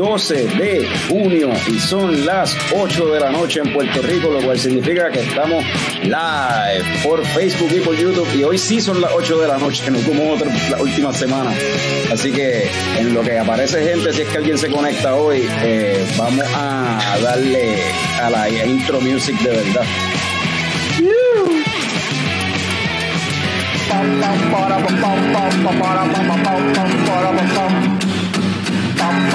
12 de junio y son las 8 de la noche en Puerto Rico, lo cual significa que estamos live por Facebook y por YouTube. Y hoy sí son las 8 de la noche, no como otra la última semana. Así que en lo que aparece gente, si es que alguien se conecta hoy, eh, vamos a darle a la intro music de verdad.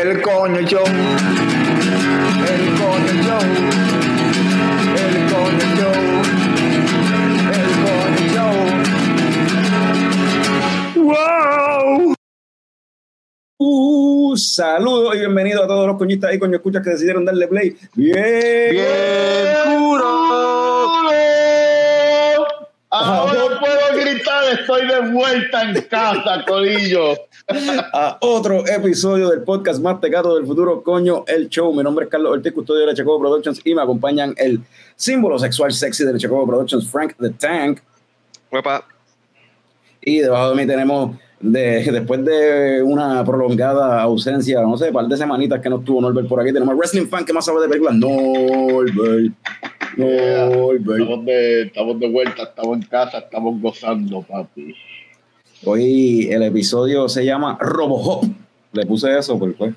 el coño show, el coño show, el coño show, el coño show. ¡Wow! Uh, saludos y bienvenidos a todos los coñistas y coño escuchas que decidieron darle play. Bien, bien, puro. Ahora estoy de vuelta en casa, Corillo. A otro episodio del podcast más pecado del futuro, coño, el show. Mi nombre es Carlos Ortiz, custodio de la Chacobo Productions y me acompañan el símbolo sexual sexy de la Chacobo Productions, Frank the Tank. Opa. Y debajo de mí tenemos, de, después de una prolongada ausencia, no sé, un par de semanitas que no estuvo Norbert por aquí, tenemos al Wrestling Fan que más sabe de películas, Norbert. No, estamos, de, estamos de vuelta, estamos en casa, estamos gozando, papi. Hoy el episodio se llama Robocop. Le puse eso por, pues,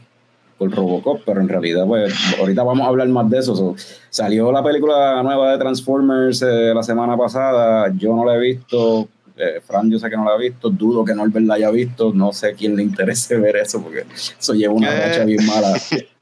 por Robocop, pero en realidad, pues, ahorita vamos a hablar más de eso. salió la película nueva de Transformers eh, la semana pasada. Yo no la he visto. Eh, Fran, yo sé que no la ha visto. Dudo que Norbert la haya visto. No sé quién le interese ver eso, porque eso lleva una racha bien mala.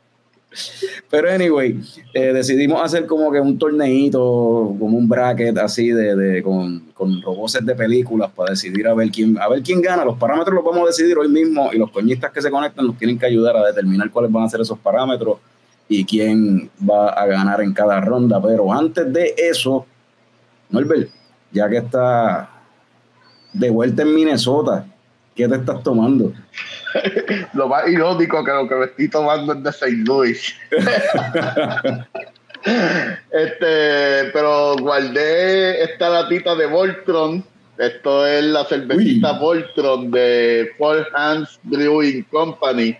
Pero anyway, eh, decidimos hacer como que un torneito, como un bracket así de, con, con robots de películas para decidir a ver quién, a ver quién gana. Los parámetros los vamos a decidir hoy mismo y los coñistas que se conectan nos tienen que ayudar a determinar cuáles van a ser esos parámetros y quién va a ganar en cada ronda. Pero antes de eso, Norbert, ya que está de vuelta en Minnesota, ¿qué te estás tomando? lo más irónico que lo que me estoy tomando es de St. Louis. este, pero guardé esta latita de Voltron. Esto es la cervecita Voltron de Four Hands Brewing Company.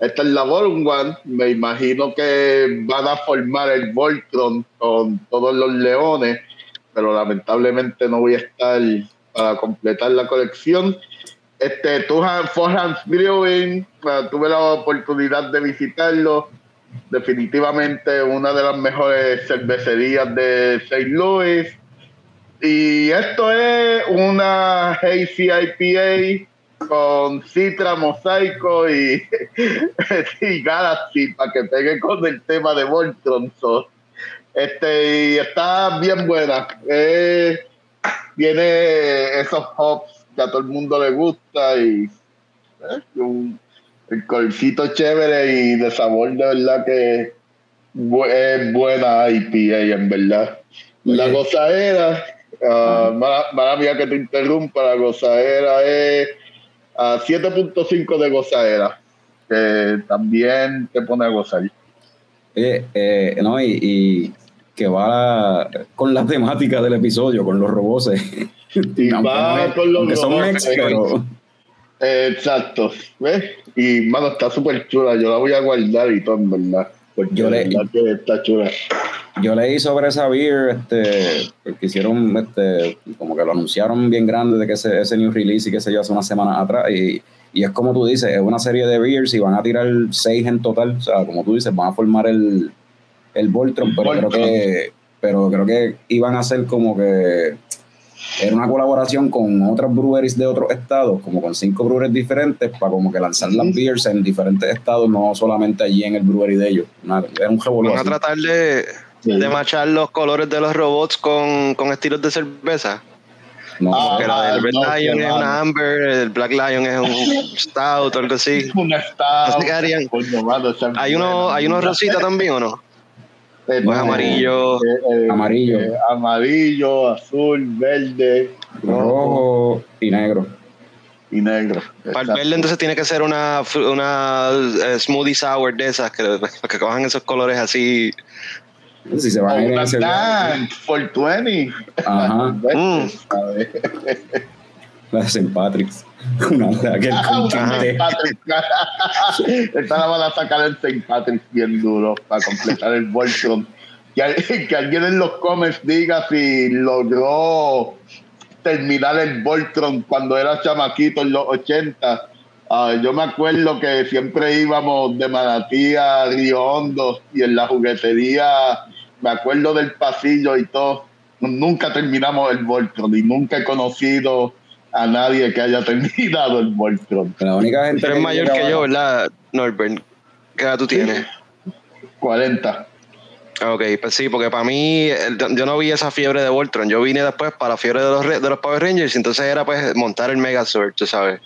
Esta es la Vol One. Me imagino que van a formar el Voltron con todos los leones, pero lamentablemente no voy a estar para completar la colección. Este, Forhams Brewing, tuve la oportunidad de visitarlo. Definitivamente una de las mejores cervecerías de St. Louis. Y esto es una Hazy IPA con Citra, Mosaico y, Galaxy para que pegue con el tema de Voltron. este, y está bien buena. Eh, tiene esos hops que a todo el mundo le gusta y ¿eh? un, el colcito chévere y de sabor de verdad que es buena IPA en verdad. La gozadera, uh, mala, mía que te interrumpa, la gozadera es a 7.5 de gozadera, que también te pone a gozar. Eh, eh, no, y, y, que va con la temática del episodio, con los robots. Y va con los son pero... Exacto. ¿Ves? Y, mano, está súper chula. Yo la voy a guardar y todo, en verdad. Porque yo le, que está chula. Yo leí sobre esa beer, este, porque hicieron, este, como que lo anunciaron bien grande de que ese, ese new release y que se yo hace una semana atrás. Y, y es como tú dices, es una serie de beers y van a tirar seis en total. O sea, como tú dices, van a formar el, el Voltron, pero creo que, pero creo que iban a ser como que era una colaboración con otras breweries de otros estados, como con cinco breweries diferentes, para como que lanzar las beers en diferentes estados, no solamente allí en el brewery de ellos. era un Van a tratar de, de machar los colores de los robots con, con estilos de cerveza. No, ah, el Red Lion es una Amber, el Black Lion es un Stout o algo así. Un Stout. ¿Hay uno, ¿Hay unos rosita también o no? Eh, pues amarillo. Eh, eh, amarillo. amarillo, azul, verde, rojo y negro y negro. Para el verde entonces tiene que ser una, una smoothie sour de esas que, que cojan esos colores así si se van a ir ese for 20. Ajá. mm. La de St. Patrick's. Una ah, St. Patrick's. Esta la van a sacar en St. Patrick's bien duro para completar el Voltron. Que, que alguien en los comments diga si logró terminar el Voltron cuando era chamaquito en los 80. Ah, yo me acuerdo que siempre íbamos de Manatí a Río Hondo y en la juguetería me acuerdo del pasillo y todo. Nunca terminamos el Voltron y nunca he conocido a nadie que haya terminado el Voltron. La única gente Pero es mayor que yo, ¿verdad, Norbert? ¿Qué edad tú tienes? 40. Ok, pues sí, porque para mí, yo no vi esa fiebre de Voltron. Yo vine después para la fiebre de los, de los Power Rangers y entonces era pues montar el Megazord, tú sabes.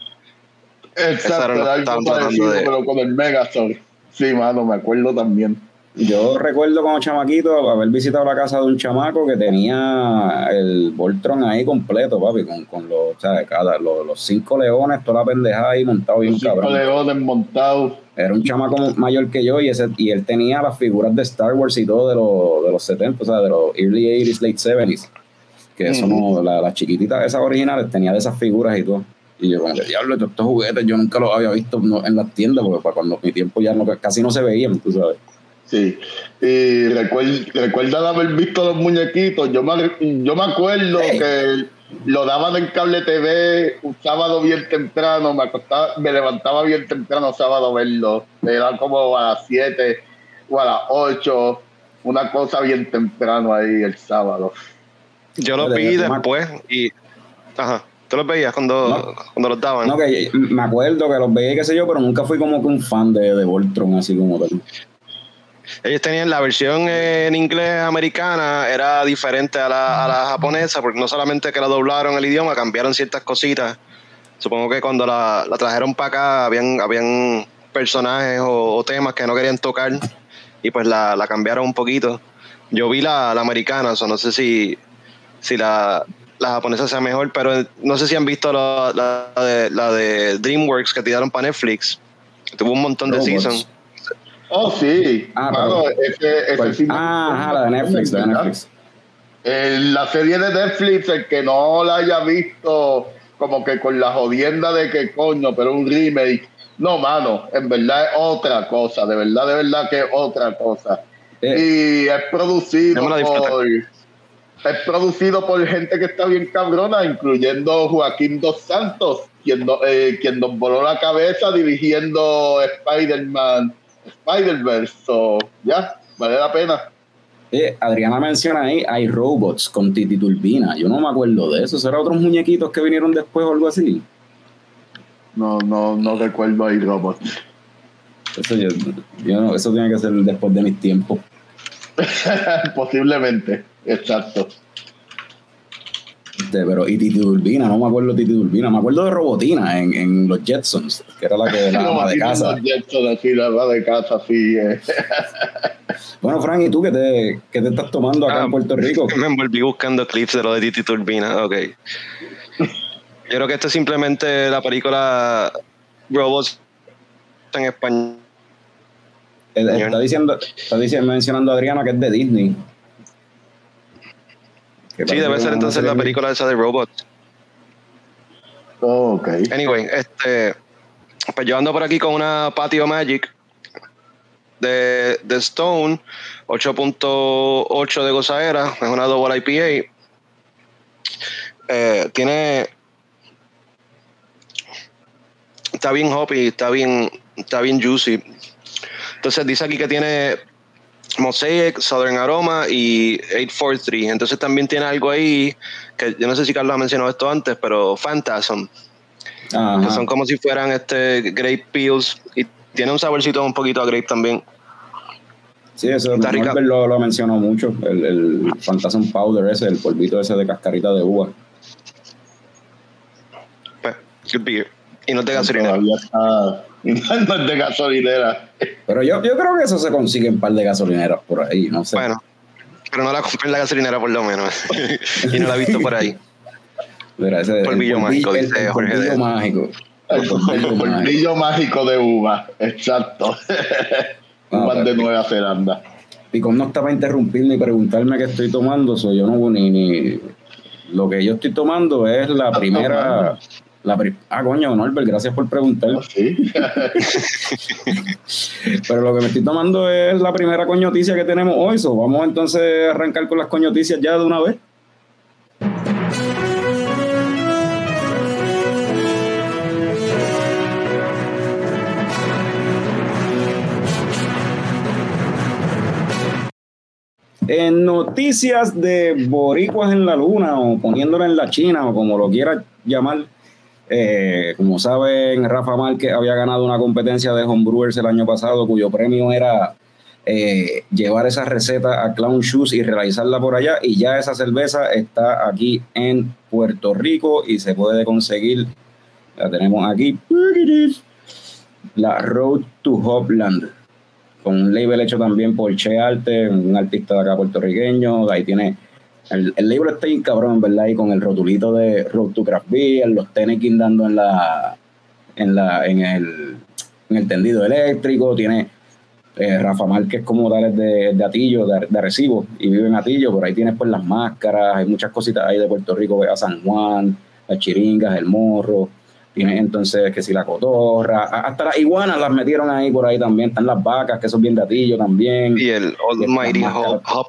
Exacto, algo parecido, pero con el Megazord. Sí, mano, me acuerdo también. Yo recuerdo como chamaquito haber visitado la casa de un chamaco que tenía el Voltron ahí completo, papi, con, con los, o sea, cada, los, cinco leones, toda la pendejada ahí montado bien cabrón. Cinco leones montados. Era un chamaco mayor que yo y ese y él tenía las figuras de Star Wars y todo de, los, de los 70, o sea, de los early 80s, late 70s. Que eso no, las chiquititas esas originales tenía de esas figuras y todo. Y yo como que, diablo, estos juguetes yo nunca los había visto en las tiendas porque para cuando mi tiempo ya no, casi no se veían, tú sabes. Sí, y recuerda, haber visto los muñequitos. Yo me, yo me acuerdo que lo daban en cable TV un sábado bien temprano, me, acostaba, me levantaba bien temprano sábado a verlo. Era como a las 7 o a las 8, una cosa bien temprano ahí el sábado. Yo lo vi después y. Ajá. ¿Tú los veías cuando, cuando los daban? No, que me acuerdo que los veía, qué sé yo, pero nunca fui como que un fan de, de Voltron, así como tal. Ellos tenían la versión en inglés americana, era diferente a la, a la japonesa, porque no solamente que la doblaron el idioma, cambiaron ciertas cositas. Supongo que cuando la, la trajeron para acá, habían, habían personajes o, temas que no querían tocar y pues la, la cambiaron un poquito. Yo vi la, la americana, o no sé si, si la, la japonesa sea mejor, pero no sé si han visto la, la, de, la de DreamWorks que tiraron para Netflix. Tuvo un montón de seasons. Oh, sí. Ah, claro, ese, ese ah, la de Netflix, la de Netflix. la serie de Netflix, el que no la haya visto, como que con la jodienda de que coño, pero un remake. No, mano, en verdad es otra cosa, de verdad, de verdad que es otra cosa. Eh, y es producido por. Es producido por gente que está bien cabrona, incluyendo Joaquín Dos Santos, quien, eh, quien nos voló la cabeza dirigiendo Spider-Man Spider-Verse. ya, vale la pena. Eh, Adriana menciona ahí, hay robots con Titi Turbina. Yo no me acuerdo de eso. ¿Será otros muñequitos que vinieron después o algo así? No, no, no recuerdo hay robots. Eso, yo, eso tiene que ser después de mis tiempos. Posiblemente, exacto. Este, pero y Titi Turbina, no me acuerdo de Titi Turbina, me acuerdo de Robotina en, en los Jetsons, que era la que la ama de casa. Los Jetsons, sí, la ama de casa, sí. Eh. bueno, Frank, ¿y tú qué te, qué te estás tomando acá en ah, Puerto Rico? Me envolví buscando clips de lo de Titi Turbina, ok. Yo creo que esto es simplemente la película Robots en español. Eh, está diciendo, está diciendo, mencionando a Adriana que es de Disney. Sí, debe ser entonces la película esa de Robot. Oh, ok. Anyway, este, pues yo ando por aquí con una Patio Magic de, de Stone, 8.8 de gozadera, es una double IPA. Eh, tiene. Está bien hoppy, está bien, está bien juicy. Entonces dice aquí que tiene Mosaic, Southern Aroma y 843. Entonces también tiene algo ahí que yo no sé si Carlos ha mencionado esto antes, pero Phantasm. Que son como si fueran este grape peels y tiene un saborcito un poquito a grape también. Sí, eso lo, lo mencionó mucho, el, el Phantasm Powder ese, el polvito ese de cascarita de uva. Could be. Y no es de gasolinera. Todavía está- no es de gasolinera. Pero yo, yo creo que eso se consigue en un par de gasolineras por ahí, no sé. Bueno, pero no la compré en la gasolinera por lo menos. y no la he visto por ahí. Mira, ese, Polvillo mágico, el- dice el Jorge polvillo de- mágico. El El polvillo mágico. de uva, exacto. Ah, Uvas de perfecto. Nueva Zelanda. Picón no está para interrumpirme y preguntarme qué estoy tomando, so yo no ni, ni lo que yo estoy tomando es la ¿Estás primera tomando? La ah coño Norbert gracias por preguntar ¿no? Sí. pero lo que me estoy tomando es la primera coñoticia que tenemos hoy so vamos entonces a arrancar con las coñoticias ya de una vez En noticias de boricuas en la luna o poniéndola en la China o como lo quiera llamar, eh, como saben, Rafa Márquez había ganado una competencia de homebrewers el año pasado cuyo premio era eh, llevar esa receta a Clown Shoes y realizarla por allá y ya esa cerveza está aquí en Puerto Rico y se puede conseguir, la tenemos aquí, la Road to Hopland con un label hecho también por Che Arte, un artista de acá puertorriqueño. Ahí tiene. El, el label está bien cabrón, ¿verdad? Y con el rotulito de Road to Craft Beer, los tenis dando en la. En, la, en, el, en el tendido eléctrico, tiene eh, Rafa Márquez como tal es de, de Atillo, de, de Arecibo, y vive en Atillo, por ahí tienes pues las máscaras, hay muchas cositas ahí de Puerto Rico, ve a San Juan, las chiringas, el morro, tienes entonces que si la cotorra, hasta las iguanas las metieron ahí por ahí también, están las vacas, que eso es bien de Atillo también. Y el Almighty Hop, Hop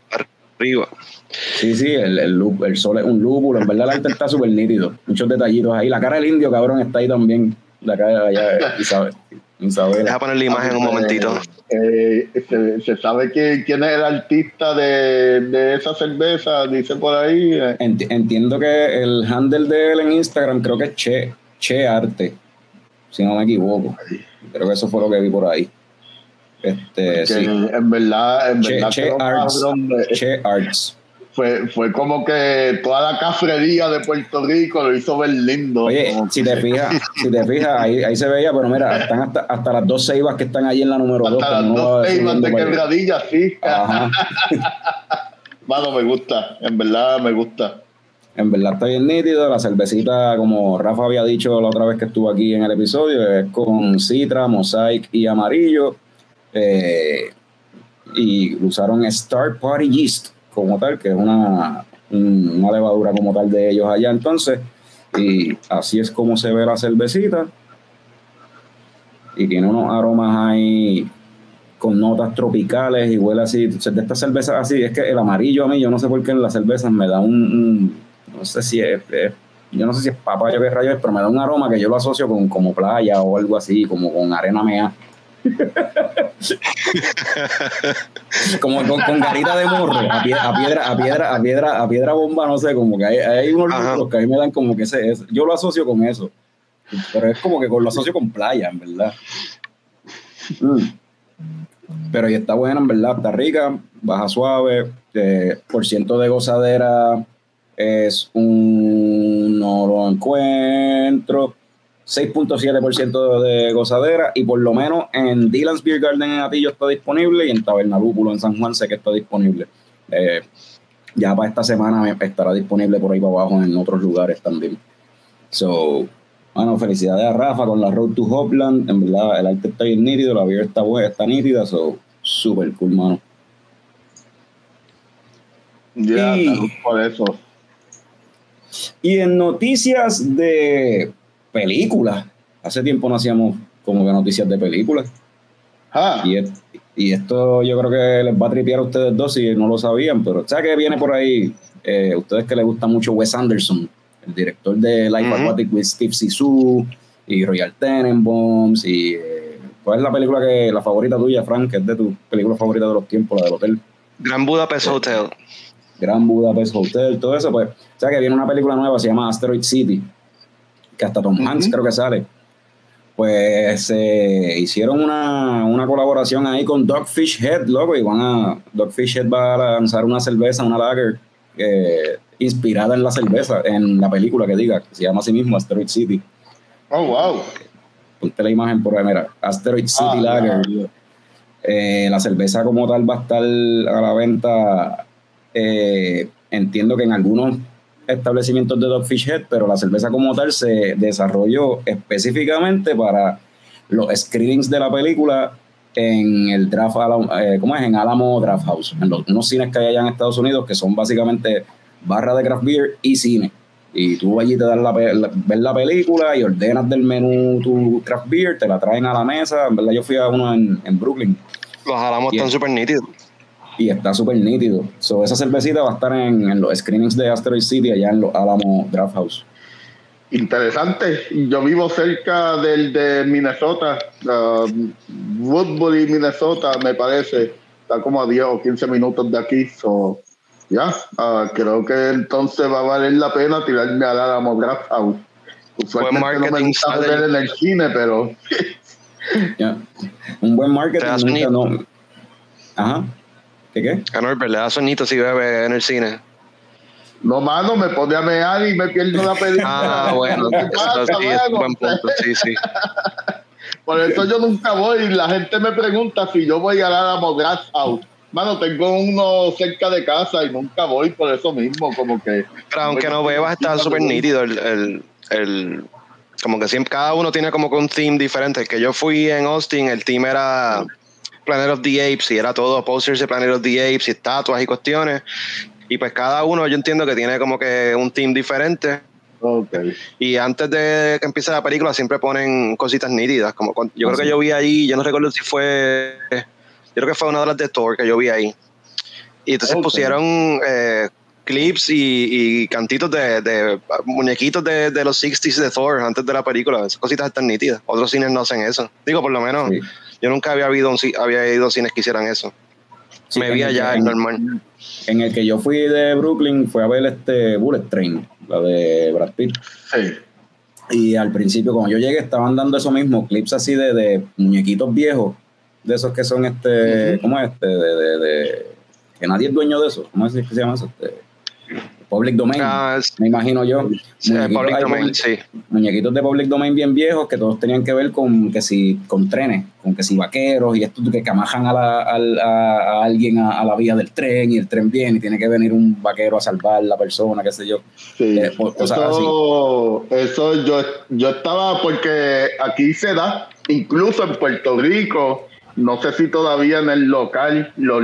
arriba. Sí, sí, el, el, lú- el sol es un lúpulo, en verdad el arte está súper nítido, muchos detallitos ahí, la cara del indio cabrón está ahí también, de acá de allá, Isabel. Isabela. Deja poner la imagen un momentito. Eh, se, se sabe que, quién es el artista de, de esa cerveza, dice por ahí. eh. Enti- entiendo que el handle de él en Instagram creo que es Che, che Arte, si no me equivoco. Creo que eso fue lo que vi por ahí. Este, sí. en verdad, en Che, verdad Che Arts. eh, Che Arts. fue, fue como que toda la cafrería de Puerto Rico lo hizo ver lindo. Oye, si te fijas, si te fijas, ahí, ahí se veía, pero mira, están hasta, hasta las dos ceibas que están ahí en la número 2. hasta las dos temas de quebradilla, sí. Ajá. Mano, me gusta, en verdad me gusta. En verdad está bien nítido. La cervecita, como Rafa había dicho la otra vez que estuvo aquí en el episodio, es con citra, mosaic y amarillo. Eh, y usaron Star Party Yeast como tal, que es una, un- una levadura como tal de ellos allá entonces. Y así es como se ve la cervecita. Y tiene unos aromas ahí con notas tropicales y huele así. De estas cervezas así, es que el amarillo a mí, yo no sé por qué en las cervezas me da un, un- no sé si es, es- yo no sé si es papaya o qué rayos es, pero me da un aroma que yo lo asocio con como playa o algo así, como con arena mea. Como con, con garita de morro, a, pie- a piedra, a piedra, a piedra, a piedra bomba, no sé, como que hay, hay unos lúpulos que a mí me dan como que ese, ese- yo lo asocio con eso. Pero es como que con, lo asocio con playa, en verdad. Mm. Pero y está buena, en verdad, está rica, baja suave, eh, por ciento de gozadera es un, no lo encuentro, 6.7% de gozadera y por lo menos en Dylan's Beer Garden en Atillo está disponible y en Taberna Lúpulo en San Juan sé que está disponible. Eh, ya para esta semana estará disponible por ahí para abajo en otros lugares también. So, bueno, felicidades a Rafa con la Road to Hopland. En verdad, el arte está bien nítido, la beer está buena, está nítida, so, super cool, mano. Ya, Y- por eso. Y en noticias de películas, hace tiempo no hacíamos como que noticias de películas. Ah, Y, es- y esto yo creo que les va a tripear a ustedes dos si no lo sabían, pero ¿sabes que viene por ahí? Eh, ustedes que les gusta mucho Wes Anderson, el director de Life. Aquatic with Steve Zissou y Royal Tenenbaums y eh, ¿cuál es la película que la favorita tuya, Frank, que es de tu película favorita de los tiempos, la del hotel? Gran Budapest Hotel. Gran Budapest Hotel, todo eso, pues, o sea que viene una película nueva, se llama Asteroid City, que hasta Tom Hanks creo que sale. Pues eh, hicieron una, una colaboración ahí con Dogfish Head, loco, y van a, Dogfish Head va a lanzar una cerveza, una lager, eh, inspirada en la cerveza, en la película que diga, que se llama así mismo Asteroid City. Oh, wow. Ponte la imagen por ahí, mira. Asteroid City ah, Lager. Eh, la cerveza como tal va a estar a la venta. Entiendo que en algunos establecimientos de Dogfish Head, pero la cerveza como tal se desarrolló específicamente para los screenings de la película en el draft, eh, ¿cómo es? En Alamo Draft House, en los, unos cines que hay allá en Estados Unidos que son básicamente barra de craft beer y cine. Y tú allí te das la, ves la película y ordenas del menú tu craft beer, te la traen a la mesa. En verdad, yo fui a uno en, en Brooklyn. Los Alamos están súper nítidos. Y está súper nítido. So, esa cervecita va a estar en, en, los screenings de Asteroid City allá en los Alamo Draft House. Interesante. Yo vivo cerca del de Minnesota, uh, Woodbury, Minnesota, me parece. Está como a 10 o 15 minutos de aquí. So, ya, uh, creo que entonces va a valer la pena tirarme a la Draft House. Usualmente no me gusta ver en el cine, pero. Un buen marketing. no. Ajá. ¿Qué qué? A Norbert le da sonito si bebe en el cine. No, mano, me pone a mear y me pierdo la película. Ah, bueno, ¿Qué pasa, sí, es buen punto, sí, sí. Por eso yo nunca voy y la gente me pregunta si yo voy a la Grass House. Mano, tengo uno cerca de casa y nunca voy por eso mismo, como que... Pero aunque no bebas, está súper nítido el, el, el, Como que siempre, cada uno tiene como que un theme diferente. que yo fui en Austin, el team era Planet of the Apes y era todo posters de Planet of the Apes y estatuas y cuestiones. Y pues cada uno yo entiendo que tiene como que un team diferente. Okay. Y antes de que empiece la película siempre ponen cositas nítidas. Como yo creo que yo vi ahí, yo no recuerdo si fue, yo creo que fue una de las de Thor que yo vi ahí. Y entonces pusieron eh, clips y, cantitos de, muñequitos de, los 60s de Thor antes de la película. Esas cositas están nítidas. Otros cines no hacen eso. Digo, por lo menos, yo nunca había, habido había ido a cines que hicieran eso. Me vi allá en normal. En el que yo fui de Brooklyn fue a ver este Bullet Train, la de Brad Pitt. Sí. Y al principio, cuando yo llegué, estaban dando eso mismo, clips así de, de muñequitos viejos, de esos que son este, ¿cómo es este? De, de, que nadie es dueño de eso. ¿Cómo es que se llama eso? Este, Public Domain, ah, me imagino yo. public domain, sí. Muñequitos de Public Domain bien viejos que todos tenían que ver con que si con trenes, con que si vaqueros y esto que camajan a, a, alguien a, la vía del tren y el tren viene y tiene que venir un vaquero a salvar a la persona, qué sé yo. Sí. Eh, eso, eso yo, yo estaba porque aquí se da, incluso en Puerto Rico, no sé si todavía en el local lo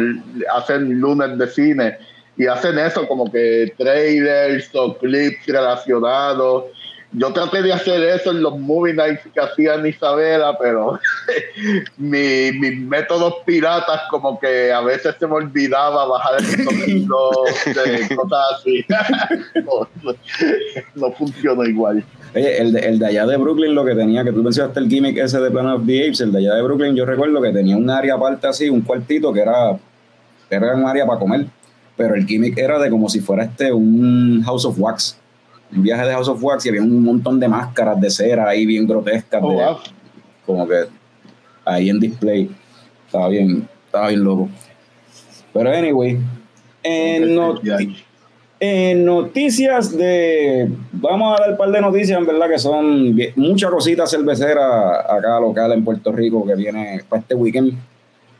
hacen lunes de cine y hacen eso como que trailers o clips relacionados. Yo traté de hacer eso en los movie nights que hacían Isabela, pero mis métodos piratas como que a veces se me olvidaba bajar el sonido de cosas así. no, funcionó igual. Oye, el de, el de allá de Brooklyn lo que tenía, que tú mencionaste el gimmick ese de Planet of the Apes, el de allá de Brooklyn yo recuerdo que tenía un área aparte así, un cuartito que era, era un área para comer pero el gimmick era de como si fuera este un House of Wax, un viaje de House of Wax y había un montón de máscaras de cera ahí bien grotescas, oh, como que ahí en display. Estaba bien, estaba bien loco. Pero anyway, en, en noticias de. Vamos a dar un par de noticias, en verdad, que son muchas cositas cerveceras acá local en Puerto Rico que viene para este weekend.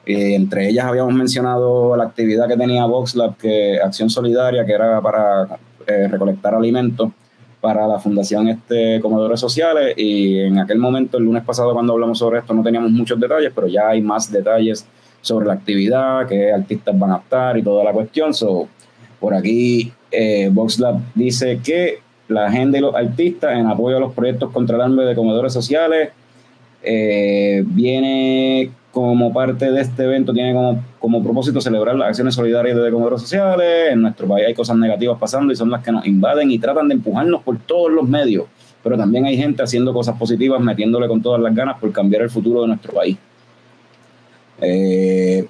Eh, entre ellas habíamos mencionado la actividad que tenía VoxLab, que Acción Solidaria, que era para eh, recolectar alimentos para la Fundación este, Comedores Sociales. Y en aquel momento, el lunes pasado, cuando hablamos sobre esto, no teníamos muchos detalles, pero ya hay más detalles sobre la actividad, qué artistas van a estar y toda la cuestión. So, por aquí, eh, VoxLab dice que la agenda y los artistas en apoyo a los proyectos contra el hambre de comedores sociales eh, viene como parte de este evento, tiene como, como propósito celebrar las acciones solidarias de comedores sociales. En nuestro país hay cosas negativas pasando y son las que nos invaden y tratan de empujarnos por todos los medios. Pero también hay gente haciendo cosas positivas, metiéndole con todas las ganas por cambiar el futuro de nuestro país. Eh,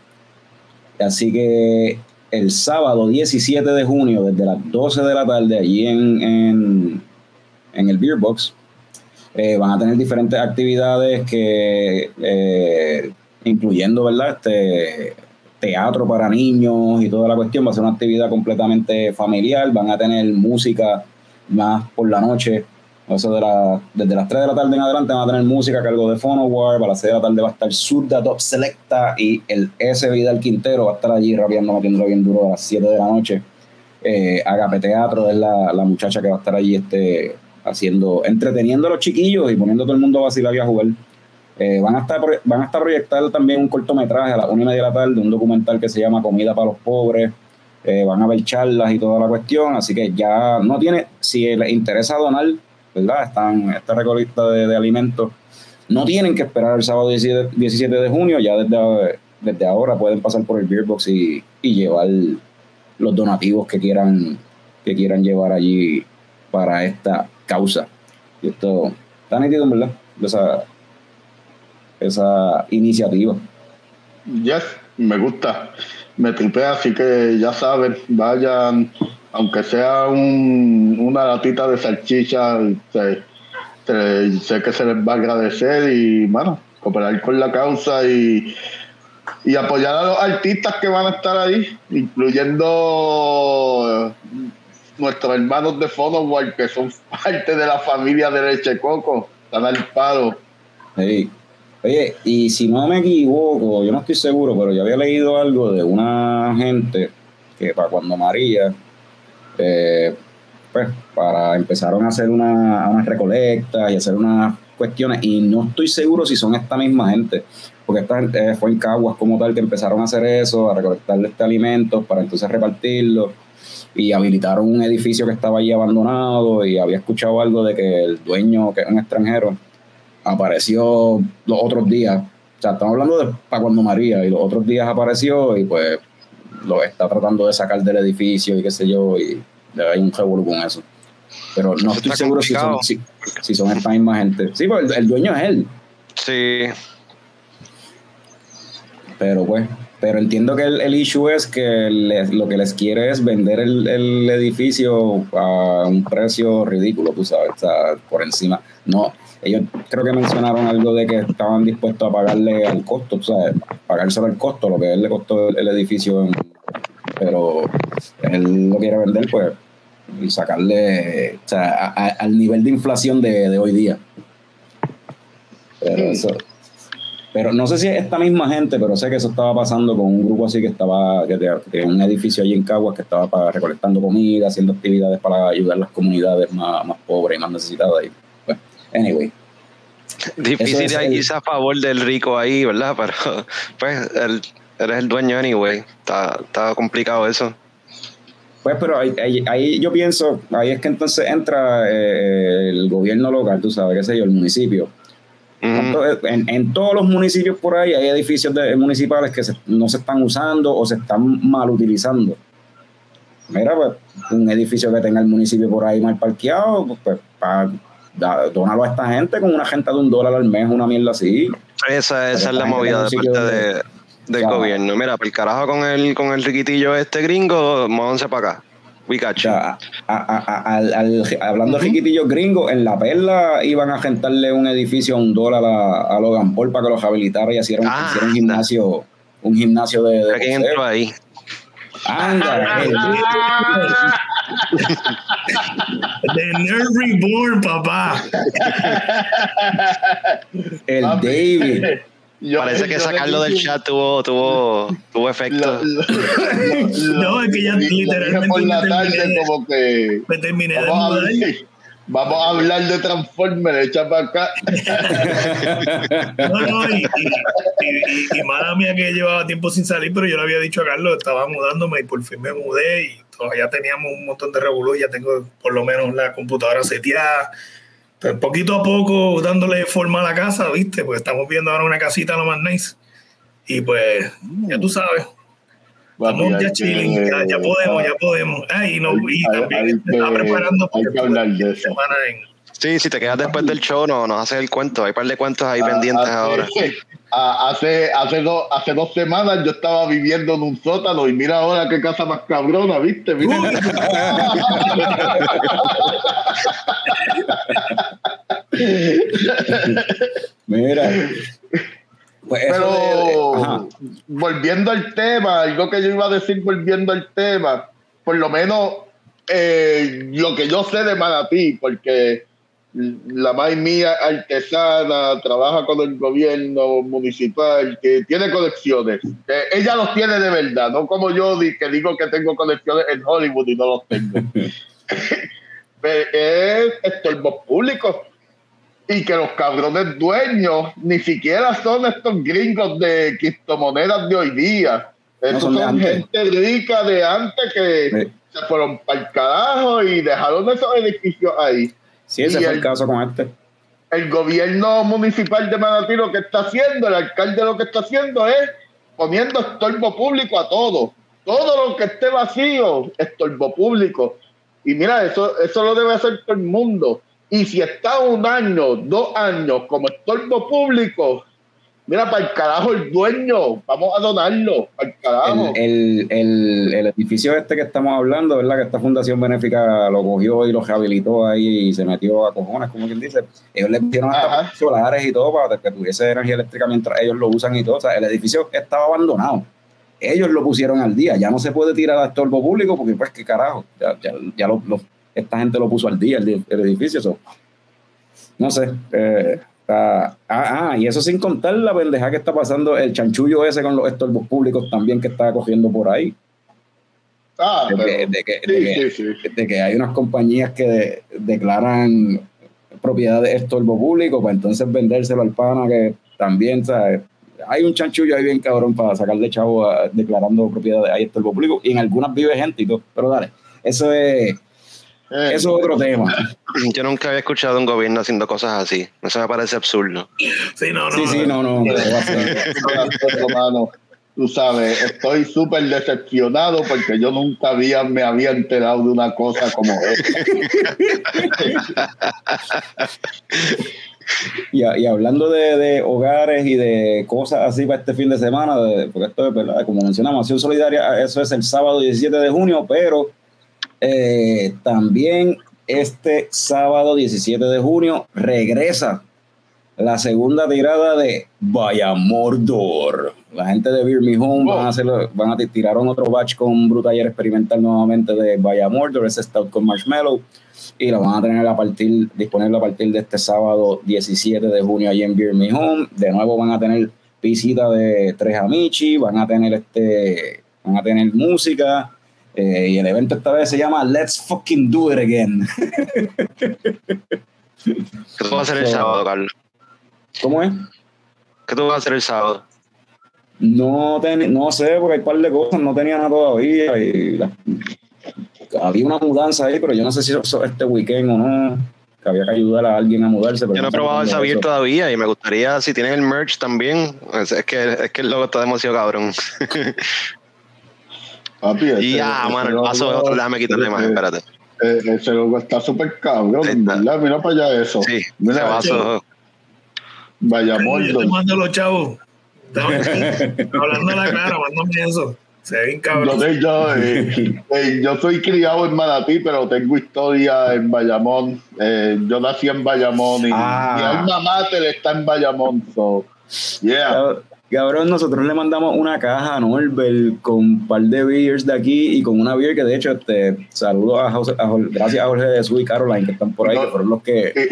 así que el sábado 17 de junio, desde las 12 de la tarde, allí en, en, el Beer Box, eh, van a tener diferentes actividades que eh, incluyendo, ¿verdad? Este teatro para niños y toda la cuestión. Va a ser una actividad completamente familiar. Van a tener música más por la noche de la, desde las 3 de la tarde en adelante van a tener música a cargo de Phonowar, a las 6 de la tarde va a estar Surda Top Selecta y el S Vidal Quintero va a estar allí rapeando, metiéndolo bien duro a las 7 de la noche. Eh, Agape Teatro es la, la, muchacha que va a estar allí este, haciendo, entreteniendo a los chiquillos y poniendo a todo el mundo a vacilar y a jugar. Eh, van, a estar, van a estar proyectando también un cortometraje a las 1 y media de la tarde, un documental que se llama Comida para los Pobres. Eh, van a ver charlas y toda la cuestión, así que ya no tiene, si les interesa donar, ¿verdad? Están esta recolecta de, alimentos. No tienen que esperar el sábado 17, de junio, ya desde, desde ahora pueden pasar por el Beer Box y, y llevar los donativos que quieran, que quieran llevar allí para esta causa. Y esto está nítido, ¿verdad? Esa, esa iniciativa. Yes, me gusta, me tripea, así que ya saben, vayan, aunque sea un, una latita de salchicha, sé, sé que se les va a agradecer y, bueno, cooperar con la causa y, y apoyar a los artistas que van a estar ahí, incluyendo nuestros hermanos de Phonowar que son parte de la familia de Leche Coco, están al paro. Oye, y si no me equivoco, yo no estoy seguro, pero yo había leído algo de una gente que para cuando María, eh, pues para empezaron a hacer una, unas recolectas y hacer unas cuestiones, y no estoy seguro si son esta misma gente, porque esta gente eh, fue en Caguas como tal que empezaron a hacer eso, a recolectar este alimento para entonces repartirlo y habilitaron un edificio que estaba allí abandonado y había escuchado algo de que el dueño, que es un extranjero, apareció los otros días. O sea, estamos hablando de para cuando María y los otros días apareció y pues lo está tratando de sacar del edificio y qué sé yo y hay un revuelo con eso. Pero no estoy seguro si son, si, son esta misma gente. Sí, pues el, el dueño es él. Sí. Pero pues, pero entiendo que el, el issue es que lo que les quiere es vender el, el, edificio a un precio ridículo, tú sabes, o sea, por encima. No, ellos creo que mencionaron algo de que estaban dispuestos a pagarle al costo, tú sabes, pagárselo el costo, lo que él le costó el, edificio, pero él lo quiere vender, pues, y sacarle, o sea, al nivel de inflación de, de hoy día. Pero eso pero no sé si es esta misma gente, pero sé que eso estaba pasando con un grupo así que estaba, que, en un edificio allí en Caguas que estaba para, recolectando comida, haciendo actividades para ayudar a las comunidades más, más pobres y más necesitadas. Y, anyway. Difícil de irse a favor del rico ahí, ¿verdad? Pero pues eres el dueño anyway. Está, está complicado eso. Pues, pero ahí, ahí, yo pienso, ahí es que entonces entra eh, el gobierno local, tú sabes, qué sé yo, el municipio en, todos los municipios por ahí hay edificios municipales que no se están usando o se están mal utilizando. Mira, pues, un edificio que tenga el municipio por ahí mal parqueado, pues, pues para donarlo a esta gente con una gente de un dólar al mes, una mierda así. Esa, esa es la movida de parte de, del gobierno. Mira, por el carajo con el, con el riquitillo este gringo, móvanse para acá. Hablando de riquitillos gringos, en La Perla iban a rentarle un edificio a un dólar a, Logan Paul para que los habilitara y hicieran, ah, un gimnasio un gimnasio de, de ¿Quién entró ahí? Anda, The Nerd Reborn, papá. El David. Parece que sacarlo del chat tuvo, tuvo, tuvo efecto. no, es que ya literalmente. Por la tarde, como que. Me terminé vamos de a, Vamos a hablar de Transformers, echa para acá. no, no, y, y, y, mala mía que llevaba tiempo sin salir, pero yo le había dicho a Carlos, estaba mudándome y por fin me mudé y todavía teníamos un montón de revolú, ya tengo por lo menos la computadora seteada pero poquito a poco dándole forma a la casa, ¿viste? Porque estamos viendo ahora una casita lo más nice. Y pues, ya tú sabes. Vamos ya chilling, ya, podemos, ya podemos. Ah, y, no, y también me estaba preparando hay semana en Sí, si te quedas después del show, no, nos haces el cuento. Hay un par de cuentos ahí ah, pendientes ahora. Hace, hace, dos, hace dos semanas yo estaba viviendo en un sótano y mira ahora qué casa más cabrona, ¿viste? Mira, mira. Pues Pero volviendo al tema, algo que yo iba a decir volviendo al tema, por lo menos eh, lo que yo sé de Manatí, porque la más mía artesana, trabaja con el gobierno municipal, que tiene conexiones. ella los tiene de verdad, no como yo que digo que tengo conexiones en Hollywood y no los tengo. es estorbo público y que los cabrones dueños ni siquiera son estos gringos de criptomonedas de hoy día. Esos son, gente rica de antes que se fueron para el carajo y dejaron esos edificios ahí. Sí, ese fue el, caso con este. El gobierno municipal de Manatí lo que está haciendo, el alcalde lo que está haciendo es poniendo estorbo público a todo. Todo lo que esté vacío, estorbo público. Y mira, eso, eso lo debe hacer todo el mundo. Y si está un año, dos años como estorbo público, mira, para el carajo el dueño, vamos a donarlo, para el carajo. El, el, el, edificio este que estamos hablando, ¿verdad? Que esta fundación benéfica lo cogió y lo rehabilitó ahí y se metió a cojones, como quien dice. Ellos le pusieron hasta solares y todo para que tuviese energía eléctrica mientras ellos lo usan y todo. O sea, el edificio estaba abandonado. Ellos lo pusieron al día, ya no se puede tirar a estorbo público porque, pues, qué carajo, ya, ya, ya lo esta gente lo puso al día, el, edificio. Eso. No sé. Eh, ah, ah, y eso sin contar la pendeja que está pasando, el chanchullo ese con los estorbos públicos también que está cogiendo por ahí. Ah, de, que, hay unas compañías que declaran propiedad de estorbo público para entonces vendérselo al pana que también, ¿sabes? Hay un chanchullo ahí bien cabrón para sacarle chavo declarando propiedad de estorbo público y en algunas vive gente y todo, pero dale, eso es Eso es otro tema. Yo nunca había escuchado a un gobierno haciendo cosas así. Eso me parece absurdo. Sí, no, no. Sí, sí, no, no. Tú sabes, estoy súper decepcionado porque yo nunca había, me había enterado de una cosa como esta. y, y, hablando de, de, hogares y de cosas así para este fin de semana, porque esto es verdad, como mencionamos, Acción Solidaria, eso es el sábado 17 de junio, pero eh, también este sábado 17 de junio regresa la segunda tirada de Vaya Mordor. La gente de Beer Me Home van a hacer, van a tirar otro batch con Brutaller experimental nuevamente de Vaya Mordor, ese stout con marshmallow, y lo van a tener a partir, disponible a partir de este sábado 17 de junio allí en Beer Me Home. De nuevo van a tener visita de Tres Amici, van a tener este, van a tener música, eh, y el evento esta vez se llama Let's Fucking Do It Again. ¿Qué tú vas a hacer el sábado, Carlos? ¿Cómo es? ¿Qué tú vas a hacer el sábado? No, no sé, porque hay un par de cosas, no tenía nada todavía. Y había una mudanza ahí, pero yo no sé si eso este weekend o no. Que había que ayudar a alguien a mudarse. yo no he probado el Xavier todavía y me gustaría, si tienes el merch también, es, que, es que el logo está demasiado cabrón. Papi, y ya, mano, el paso es otro, déjame quitarle más, espérate. Eh, ese logo está súper cabrón, ¿verdad? Mira para allá eso. Sí, Mira ese vaso. Vaya. Yo te mando los chavos. Hablando la cara, mándame eso. Se ve bien cabrón. Yo, yo, eh, eh, yo soy criado en Manatí, pero tengo historia en Bayamón. Eh, yo nací en Bayamón y ah. mi alma mater está en Bayamón. So, yeah. Cabrón, nosotros le mandamos una caja a Norbert con un par de beers de aquí y con una beer que de hecho este saludo a, gracias a Jorge de Su y Caroline que están por ahí, que fueron los que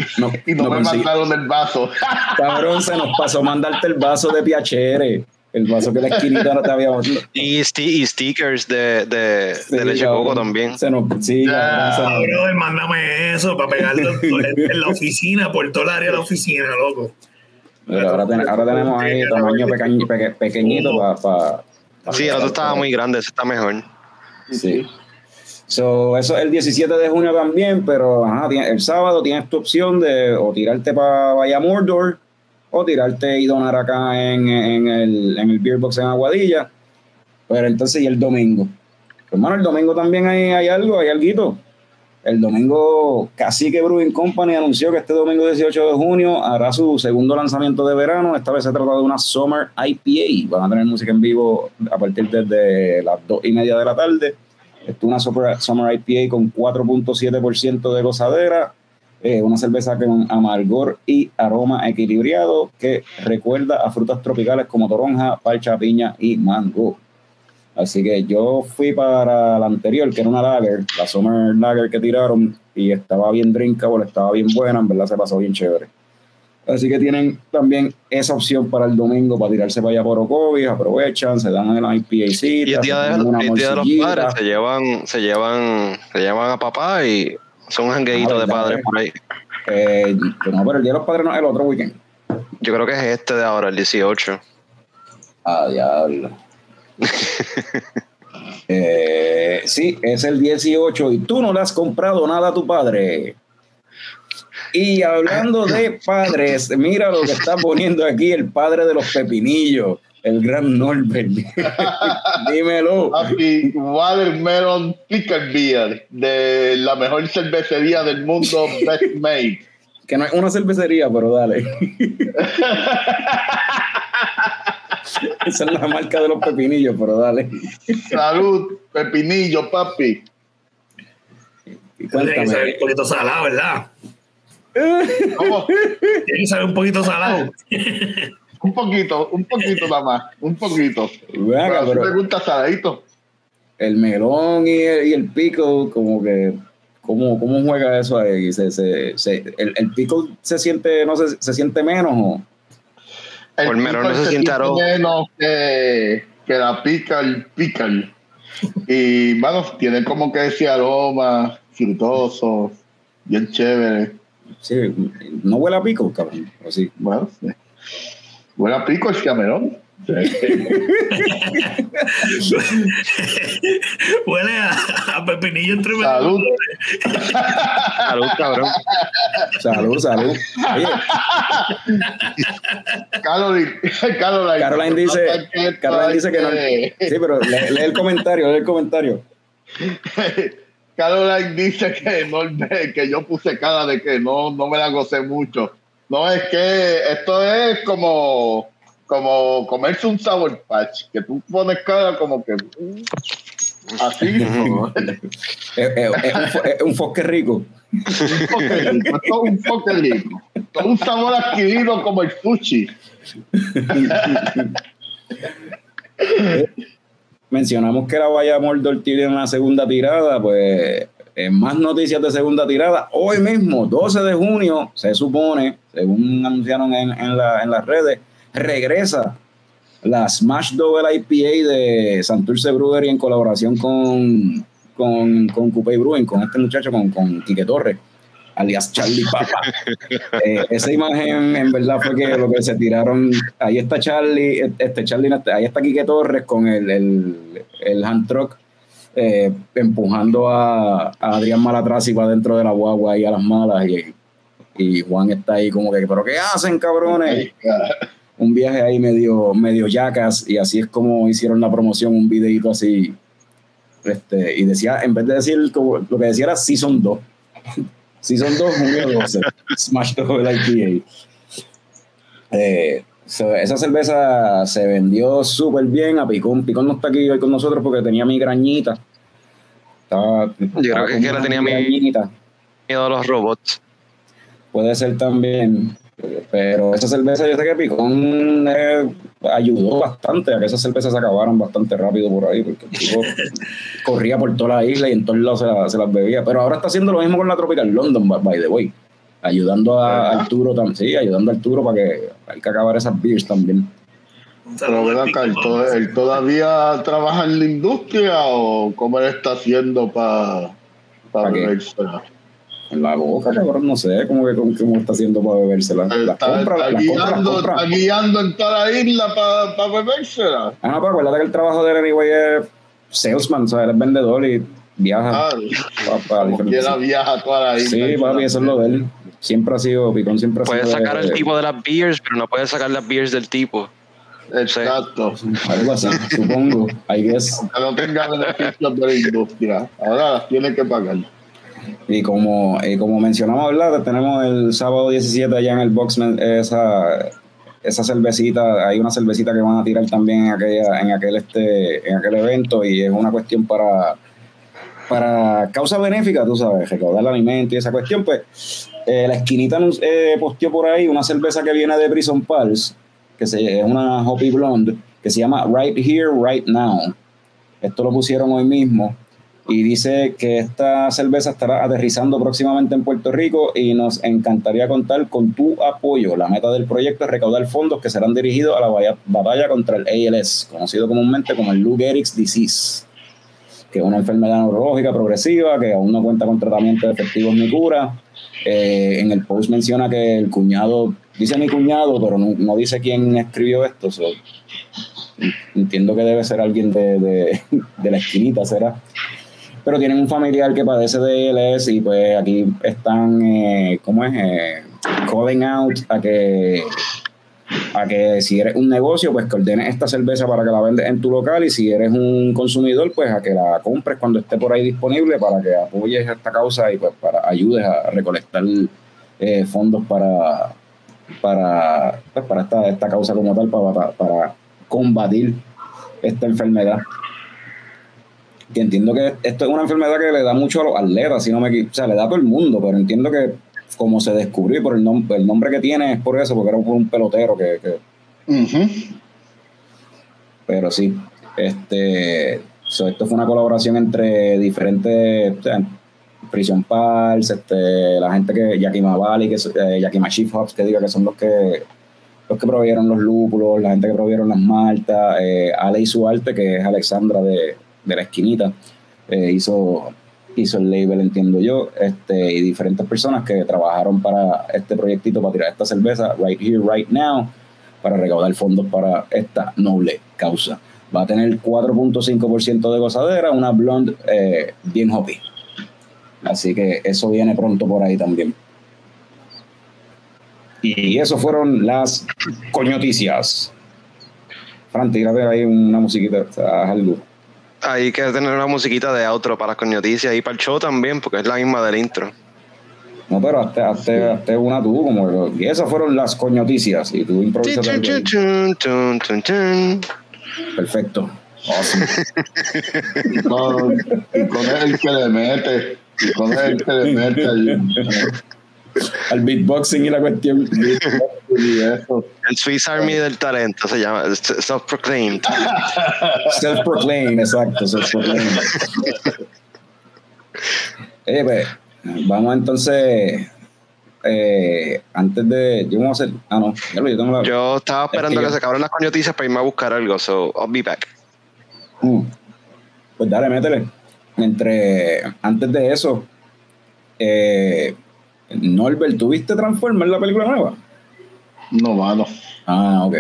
y no me mandaron el vaso. Cabrón, se nos pasó mandarte el vaso de Piachere. El vaso que la esquinita no te había y, y stickers de, de, de leche coco también. Se nos, sí, cabrón, mándame eso para pegarlo en la oficina, por todo el área de la oficina, loco. Ahora tenemos ahí tamaño pequeñito para. sí, el otro estaba muy grande, ese está mejor. Sí. So, eso es el 17 de junio también, pero el sábado tienes tu opción de o tirarte para Vaya Mordor o tirarte y donar acá en, en, el, en el Beer Box en Aguadilla. Pero entonces, ¿y el domingo? Hermano, el domingo también hay, hay algo, hay algo. El domingo, Cacique Brewing Company anunció que este domingo 18 de junio hará su segundo lanzamiento de verano. Esta vez se trata de una Summer IPA. Van a tener música en vivo a partir de las 2 y media de la tarde. Esto es una Summer IPA con 4.7% de gozadera. Eh, una cerveza con amargor y aroma equilibrado que recuerda a frutas tropicales como toronja, parcha, piña y mango. Así que yo fui para la anterior, que era una lager, la Summer Lager que tiraron, y estaba bien drinkable, estaba bien buena, en verdad se pasó bien chévere. Así que tienen también esa opción para el domingo, para tirarse para allá por Ocovis, aprovechan, se dan el IPA Y el día, de, el día de los padres se llevan, se llevan, se llevan a papá y son un jangueito de padres por ahí. Eh, no, pero el día de los padres no es el otro weekend. Yo creo que es este de ahora, el 18. Ah, diablo. eh, sí, es el 18 y tú no le has comprado nada a tu padre. Y hablando de padres, mira lo que está poniendo aquí el padre de los pepinillos, el gran Norbert. Dímelo. Papi, Watermelon Pickle Beer, de la mejor cervecería del mundo, Best Made. Que no es una cervecería, pero dale. Esa es la marca de los pepinillos, pero dale. Salud, pepinillo, papi. Tiene que saber un poquito salado, ¿verdad? ¿Cómo? Tiene que saber un poquito salado. un poquito, un poquito nada más, un poquito. Venga, pero, me gusta saladito. El melón y el, y el pico, como que ¿Cómo, ¿Cómo, juega eso ahí? ¿Se, se, se, el, el, pico se siente, no se, se siente menos o? El Por menos no se, siente menos que, que la pica el pickle. y bueno, tiene como que ese aroma frutoso, bien chévere. Sí, no huele a pico, cabrón. Así. Bueno, sí. huele a pico el camerón. Huele a, a, pepinillo entre Salud. salud, cabrón. Salud, salud. Caroline, Caroline, Caroline dice, Caroline dice que no. Sí, pero lee, lee el comentario, lee el comentario. Caroline dice que no que yo puse cara de que no, no me la gocé mucho. No, es que esto es como como comerse un Sour Patch, que tú pones cara como que uh, así. es, un, foque rico. un foque rico, es un foque rico. Todo un sabor adquirido como el sushi. Mencionamos que la Vaya Mordor tiene una segunda tirada, pues en más noticias de segunda tirada, hoy mismo, 12 de junio, se supone, según anunciaron en, en, la, en las redes, regresa la Smash Double IPA de Santurce Brewery en colaboración con, con, con Coupé Brewing, con este muchacho, con, con Quique Torres, alias Charlie Papa. Eh, esa imagen en verdad fue que lo que se tiraron, ahí está Charlie, este Charlie, ahí está Quique Torres con el, el, el hand truck eh, empujando a, a Adrián Malatrasi para dentro de la guagua y a las malas y, y Juan está ahí como que, pero ¿qué hacen cabrones? Un viaje ahí medio, medio yacas y así es como hicieron la promoción, un videito así. Este, y decía, en vez de decir lo que decía era Season 2. Season 2, junio 12. Smash Double IPA. Eh, esa cerveza se vendió súper bien a Picón. Picón no está aquí hoy con nosotros porque tenía migrañita. Estaba, Yo creo que, que tenía migrañita. miedo a los robots. Puede ser también. Pero esa cerveza, yo sé que Picón eh, ayudó bastante a que esas cervezas se acabaran bastante rápido por ahí, porque corría por toda la isla y en todos lados se, las bebía. Pero ahora está haciendo lo mismo con la Tropical London, by the way. Ayudando a Arturo también, sí, ayudando a Arturo para que hay que acabar esas beers también. Pero ven acá, ¿él, todavía trabaja en la industria o cómo él está haciendo para para en la boca, cabrón, no sé cómo, que, cómo está haciendo para bebérsela. La está, compra, está, guiando, está guiando en toda la isla para pa bebérsela. Ah, no, pero acuérdate que el trabajo de él anyway es salesman, o sea, él es vendedor y viaja. Ah, para, para viaja toda la isla. Sí, papi, eso es lo de él. Siempre ha sido, Picón siempre ha sido. Puedes sacar el tipo de las beers, pero no puedes sacar las beers del tipo. Exacto. Algo así, supongo. I guess. Aunque no tenga beneficios de la industria. Ahora las tiene que pagar. Y como, como mencionamos, ¿verdad? tenemos el sábado 17 allá en el Boxman esa, esa cervecita, hay una cervecita que van a tirar también en, aquella, en, aquel, este, en aquel evento y es una cuestión para, para causa benéfica, tú sabes, recaudar el alimento y esa cuestión, pues eh, la esquinita eh, posteó por ahí una cerveza que viene de Prison Pulse, que se, es una Hoppy Blonde, que se llama Right Here, Right Now Esto lo pusieron hoy mismo y dice que esta cerveza estará aterrizando próximamente en Puerto Rico y nos encantaría contar con tu apoyo. La meta del proyecto es recaudar fondos que serán dirigidos a la batalla contra el ALS, conocido comúnmente como el Lou Gehrig's Disease, que es una enfermedad neurológica progresiva que aún no cuenta con tratamiento efectivo ni cura. Eh, en el post menciona que el cuñado, dice mi cuñado, pero no, dice quién escribió esto. entiendo que debe ser alguien de, de la esquinita, será pero tienen un familiar que padece de ALS y pues aquí están, eh, ¿cómo es? Eh, calling out a que, a que si eres un negocio, pues que ordenes esta cerveza para que la vendes en tu local y si eres un consumidor, pues a que la compres cuando esté por ahí disponible para que apoyes esta causa y pues para ayudes a recolectar eh, fondos para, para, pues, para esta, esta causa como tal, para, para combatir esta enfermedad que entiendo que esto es una enfermedad que le da mucho a los atletas, si no me o sea, le da a todo el mundo, pero entiendo que como se descubrió por el, nombre el nombre que tiene es por eso, porque era un pelotero que... Pero sí, este, esto fue una colaboración entre diferentes, o sea, Prison Pals, este, la gente que, Yakima Valley, que, eh, Yakima Chief Hops, que diga que son los que los que proveyeron los lúpulos, la gente que proveyeron las maltas, eh, Ale y su arte, que es Alexandra de, de la esquinita, eh, hizo, hizo el label, entiendo yo, este, y diferentes personas que trabajaron para este proyectito, para tirar esta cerveza, right here, right now, para recaudar fondos para esta noble causa. Va a tener 4.5% de gozadera, una blonde eh, bien hoppy. Así que eso viene pronto por ahí también. Y eso fueron las coñoticias. Fran, tírate ahí una musiquita, o sea, algo hay que tener una musiquita de outro para las coñoticias y para el show también, porque es la misma del intro. No, pero hazte, una tú, como y esas fueron las coñoticias y tú improvisas. Perfecto. Awesome. y, con, y con el que le mete, y con el que le mete al beatboxing y la cuestión. El Swiss Army del talento se llama Self-Proclaimed. Self-Proclaimed, exacto, Self-Proclaimed. eh, pues, vamos entonces. Eh, antes de. Yo vamos a hacer. Ah, no. Yo, tengo la, yo estaba esperando que, se acabaran las coñoticias para irme a buscar algo, so I'll be back. Uh, pues dale, métele. Entre. Antes de eso. Eh, Norbert, ¿tuviste Transformers la película nueva? No, mano. Ah, ok.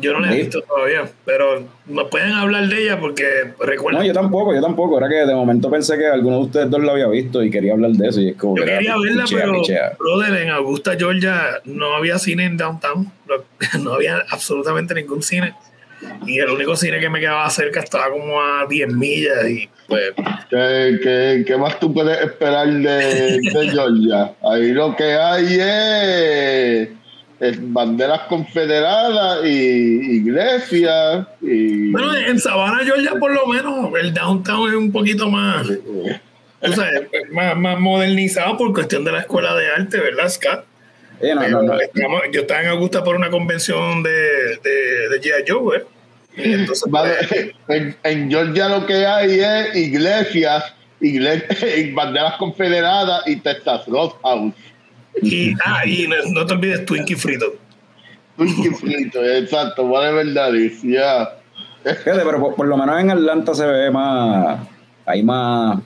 Yo no la he visto todavía, pero me pueden hablar de ella porque recuerdo. No, yo tampoco, yo tampoco. Era que de momento pensé que alguno de ustedes dos lo había visto y quería hablar de eso. Y es como yo quería verla, pero, brother, en Augusta, Georgia, no había cine en downtown. No había absolutamente ningún cine. Y el único cine que me quedaba cerca estaba como a 10 millas y pues... ¿Qué, qué, más tú puedes esperar de, de Georgia? Ahí lo que hay es, banderas confederadas y iglesias y... Bueno, en Savannah, Georgia por lo menos el downtown es un poquito más... O sea, más, más modernizado por cuestión de la escuela de arte, ¿verdad, Scott? Yo estaba en Augusta por una convención de, de, de G.I. Joe, ¿eh? en, Georgia lo que hay es iglesias, iglesias banderas confederadas y Texas Roadhouse. Y, ah, y no, te olvides Twinkie Frito. Twinkie Frito, exacto, vale verdad, ya. pero por, lo menos en Atlanta se ve más, hay más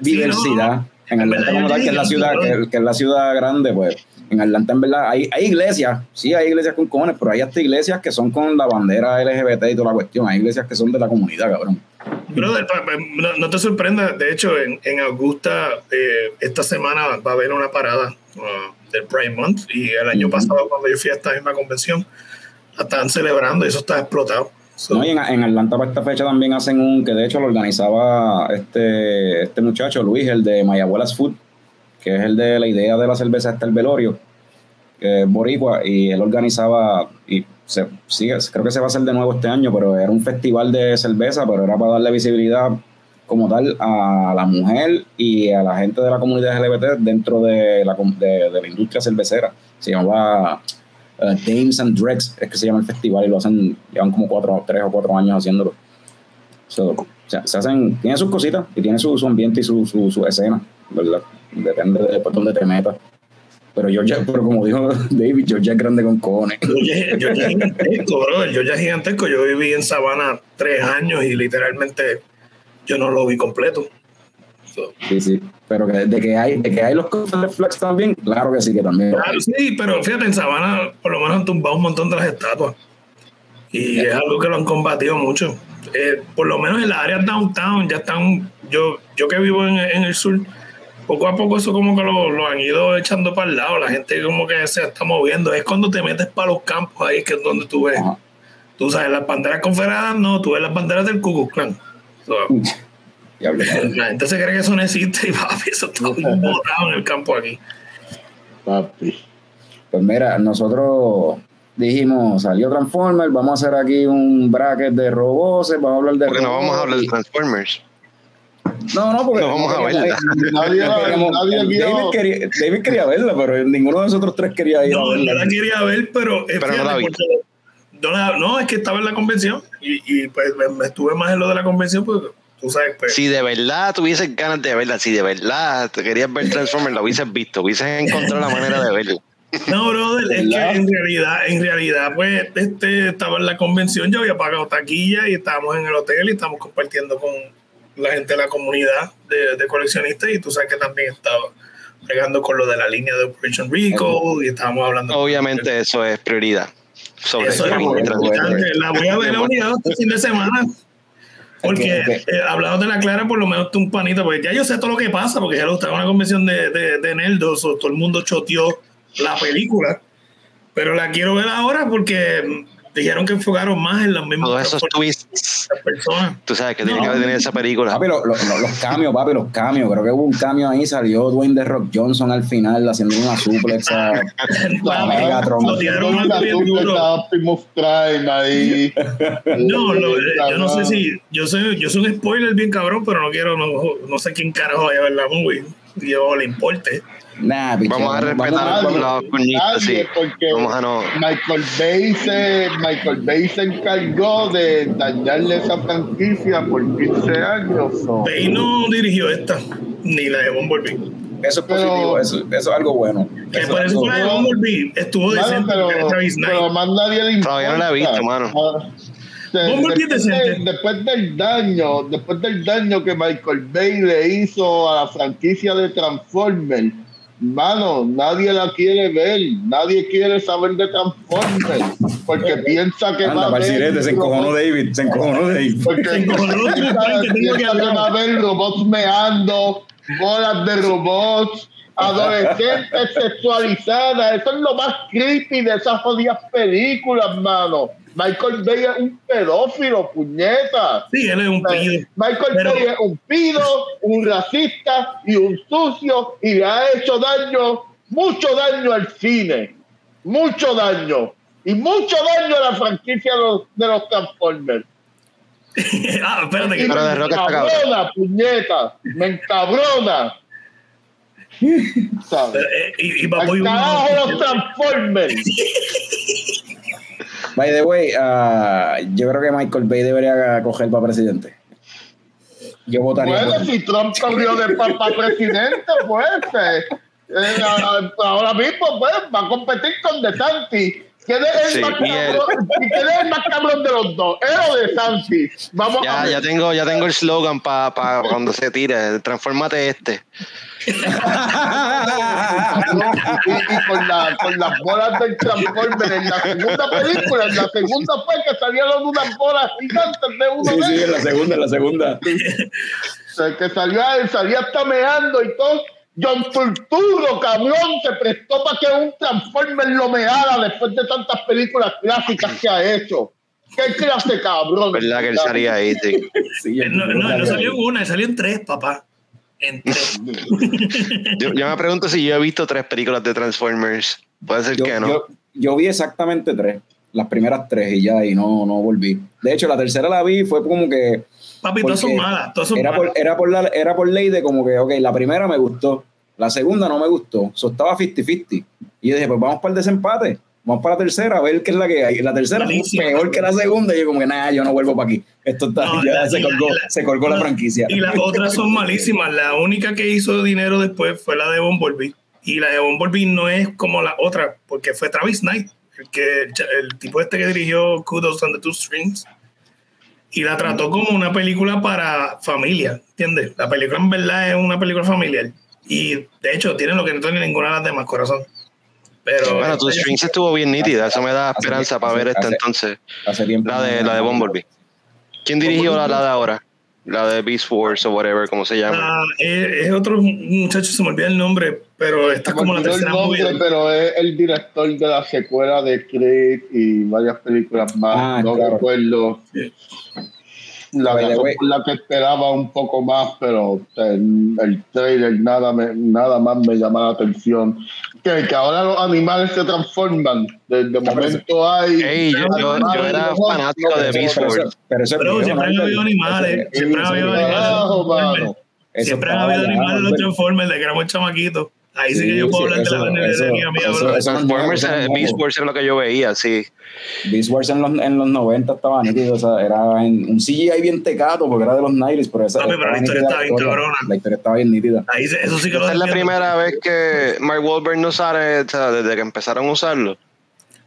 diversidad. En Atlanta como tal, que es la ciudad, que, que es la ciudad grande, pues en Atlanta, en verdad, hay, hay iglesias, sí, hay iglesias con cojones, pero hay hasta iglesias que son con la bandera LGBT y toda la cuestión. Hay iglesias que son de la comunidad, cabrón. Brother, no, te sorprendas, de hecho, en, en Augusta, eh, esta semana va a haber una parada uh, del Prime Month y el año pasado, cuando yo fui a esta misma convención, la estaban celebrando y eso está explotado. No, y en, en, Atlanta para esta fecha también hacen un que de hecho lo organizaba este, este muchacho, Luis, el de My Abuela's Food que es el de la idea de la cerveza hasta el velorio, que es boricua, y él organizaba, y se, sigue, creo que se va a hacer de nuevo este año, pero era un festival de cerveza, pero era para darle visibilidad como tal a la mujer y a la gente de la comunidad LGBT dentro de la, de, la industria cervecera. Se llamaba uh, Dames and Dregs, es que se llama el festival y lo hacen, llevan como cuatro, tres o cuatro años haciéndolo. o sea, se hacen, tiene sus cositas y tiene su, su ambiente y su, su, su, escena, ¿verdad? Depende de por dónde te metas. Pero Georgia, pero como dijo David, Georgia es grande con cojones. Georgia, Georgia es gigantesco, bro. Georgia es gigantesco. Yo viví en Sabana tres años y literalmente yo no lo vi completo. So. Sí, sí. Pero que, de, que hay, de que hay los Confederate Flags también, claro que sí, que también. Claro, sí, pero fíjate, en Sabana por lo menos han tumbado un montón de las estatuas. Y yeah. es algo que lo han combatido mucho. Eh, por lo menos en la área downtown ya están, yo, yo que vivo en, en el sur, poco a poco eso como que lo, lo, han ido echando para el lado, la gente como que se está moviendo. Es cuando te metes para los campos ahí que es donde tú ves. Ajá. Tú sabes, las banderas confederadas no, tú ves las banderas del Ku Klux Klan. So, la gente se cree que eso no existe y papi, eso está botado en el campo aquí. Papi. Pues mira, nosotros dijimos, salió Transformers, vamos a hacer aquí un bracket de robots, vamos a hablar de Porque no vamos a hablar de Transformers. No, no, porque no vamos a verla. Nadie. David, quería, David quería verla, pero ninguno de nosotros tres quería ir no, la quería ver, pero, pero fíjate, no, la vi. no, la, no, es que estaba en la convención y, y pues me, me, estuve más en lo de la convención porque tú sabes. Pues, si de verdad tuvieses ganas de verla, si de verdad te querías ver Transformers, la hubieses visto, hubieses encontrado la manera de verla. No, brother, es que en realidad, en realidad, pues, este estaba en la convención, yo había pagado taquilla y estábamos en el hotel y estábamos compartiendo con la gente de la comunidad de, de coleccionistas y tú sabes que también estaba pegando con lo de la línea de Operation Rico y estábamos hablando. Obviamente eso es prioridad. Sobre eso es importante. La voy a ver la unidad este fin de semana. Porque okay, okay. Eh, hablando de la Clara, por lo menos tú un panita, porque ya yo sé todo lo que pasa, porque ya lo estaba en una convención de, de, de Nerdos, o todo el mundo choteó la película, pero la quiero ver ahora porque dijeron que enfocaron más en los mismos todos esos twists. personas. tú sabes que no. tiene que haber en esa película. papi, lo, lo, los cambios papi los cambios creo que hubo un cambio ahí salió Dwayne The Rock Johnson al final haciendo una suplex a, a Megatron. ahí. No, no yo no sé si yo soy, yo soy un spoiler bien cabrón pero no quiero no, no sé quién carajo vaya a ver la movie. Yo le importe Nah, vamos a respetar nadie, los cuñitos, sí. porque vamos a no. Michael Bay se Michael Bay se encargó de dañarle esa franquicia por 15 años. Bay no dirigió esta, ni la de Bumblebee. Eso es positivo, eso, eso es algo bueno. Que por eso la de Bumblebee estuvo decente. Pero, pero más nadie le importa. Todavía no la he visto, mano. Después, de, después, del daño, después del daño que Michael Bay le hizo a la franquicia de Transformers, Mano, nadie la quiere ver, nadie quiere saber de Transformers, porque piensa que Anda, va a haber. Se encojonó David, se encojonó David. Porque se encojonó piensa, que, piensa que va a haber robots meando, bolas de robots, adolescentes sexualizadas. Eso es lo más creepy de esas jodidas películas, mano. Michael Bay es un pedófilo, puñeta. Sí, él es un pido. Michael pero... Bay es un pido, un racista y un sucio y le ha hecho daño, mucho daño al cine. Mucho daño. Y mucho daño a la franquicia de los, de los Transformers. ah, espérate que me encabrona, puñeta. Me encabrona. ¿Sabes? Eh, y, y, y, Al carajo los Transformers. By the way, uh, yo creo que Michael Bay debería coger para presidente. Yo votaría. Bueno, si Trump corrió de para pa presidente, pues. Eh, eh, ahora mismo, pues, va a competir con DeSantis. ¿Quién es el, sí, más, cabrón, ¿quién es el más cabrón de los dos? ¿Él o DeSantis? Vamos ya, a ver. ya tengo, ya tengo el slogan para pa cuando se tire. Transformate este. y, y con, la, con, las bolas del Transformer en la segunda película, en la segunda fue que salieron unas bolas gigantes de uno sí, de sí, en la segunda, en la segunda. o sea, que salió, salía tameando y todo. John Turturro, cabrón, se prestó para que un Transformer lo meara después de tantas películas clásicas que ha hecho. ¿Qué clase cabrón? ¿Verdad que él salía ahí? Sí. sí no, no, no salió en una, salió en tres, papá. yo, yo, me pregunto si yo he visto tres películas de Transformers. Puede ser yo, que no. Yo, yo, vi exactamente tres. Las primeras tres y ya, y no, no volví. De hecho, la tercera la vi, fue como que. Papi, todas son malas. Todas son era, malas. Por, era, por la, era por ley de como que, ok, la primera me gustó, la segunda no me gustó. So estaba 50-50. Y yo dije, pues vamos para el desempate. vamos para la tercera a ver qué es la que hay. La tercera fue peor que la segunda y yo como que nada, yo no vuelvo para aquí. Esto está, ya se, colgó, se colgó la, franquicia. Y las otras son malísimas. La única que hizo dinero después fue la de Bumblebee. Y la de Bumblebee no es como la otra, porque fue Travis Knight, el, que, el tipo este que dirigió Kudos on the Two Strings. Y la trató como una película para familia, ¿entiendes? La película en verdad es una película familiar. Y de hecho tiene lo que no tiene ninguna de las demás, corazón. Pero bueno, tu Strings estuvo bien nítida, eso me da esperanza para ver esta entonces. la de la de Bumblebee. ¿Quién dirigió la, la de ahora? La de Beast Wars o whatever, como se llama. Ah, es, otro muchacho, se me olvida el nombre, pero está como la tercera nombre, Pero es el director de la secuela de Creed y varias películas más. Ah, no recuerdo. La, la que esperaba un poco más, pero el, el trailer nada, me, nada más me llama la atención. Que, que ahora los animales se transforman. Desde el momento hay. yo, yo, era fanático de Beast Wars. Pero, siempre han habido animales. Siempre han habido animales. Siempre han habido animales en los Transformers de que éramos chamaquitos. Ahí sí, que yo puedo hablar de la veneno mía, bro. Transformers, Beast Wars era lo que yo veía, sí. Beast Wars en los, en los 90 estaba nítido, o sea, era en un CGI bien tecato porque era de los 90 pero esa. pero la historia estaba bien cabrona. La historia estaba bien nítida. Ahí, eso sí que Esta es la primera vez que Mark Wahlberg no sale, o sea, desde que empezaron a usarlo.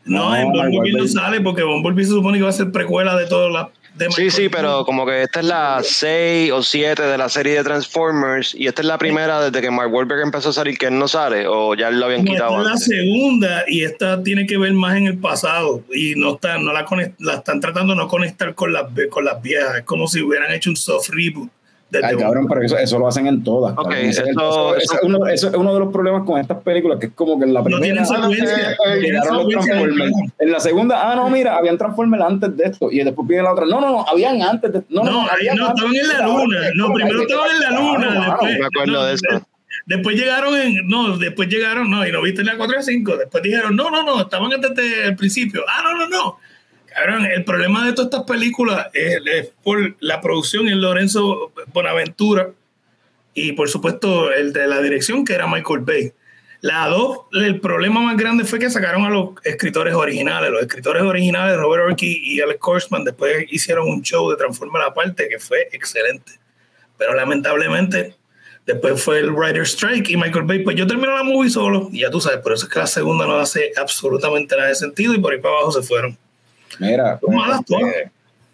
No, no en Bumblebee no sale porque Bumblebee se supone que va a ser precuela de todas las Sí, sí, pero como que esta es la 6 o 7 de la serie de Transformers y esta es la primera desde que Mark Wahlberg empezó a salir que él no sale o ya lo habían quitado. Esta es la segunda y esta tiene que ver más en el pasado y no está, no la, la están tratando de no conectar con las, con las viejas. Es como si hubieran hecho un soft reboot Ay, cabrón, pero eso, eso, lo hacen en todas. eso, es uno, eso, es uno, de los problemas con estas películas, que es como que en la primera no llegaron los Transformers. En la segunda, ah, no, mira, habían Transformers antes de esto. Y después viene la otra. No, no, no, habían antes de No, no, no, no estaban en la luna. No, primero estaban en la luna. Después, me acuerdo de eso. Después llegaron en, no, después llegaron, no, y no viste en la 4 y 5. Después dijeron, no, no, no, estaban desde el principio. Ah, no, no, no el problema de todas estas películas es, por la producción en Lorenzo Bonaventura y por supuesto el de la dirección que era Michael Bay. La dos, el problema más grande fue que sacaron a los escritores originales. Los escritores originales, Robert Orkey y Alex Korsman, después hicieron un show de Transformers aparte que fue excelente. Pero lamentablemente, después fue el Writer Strike y Michael Bay, pues yo terminé la movie solo. Y ya tú sabes, por eso es que la segunda no hace absolutamente nada de sentido y por ahí para abajo se fueron. Mira, pues, este,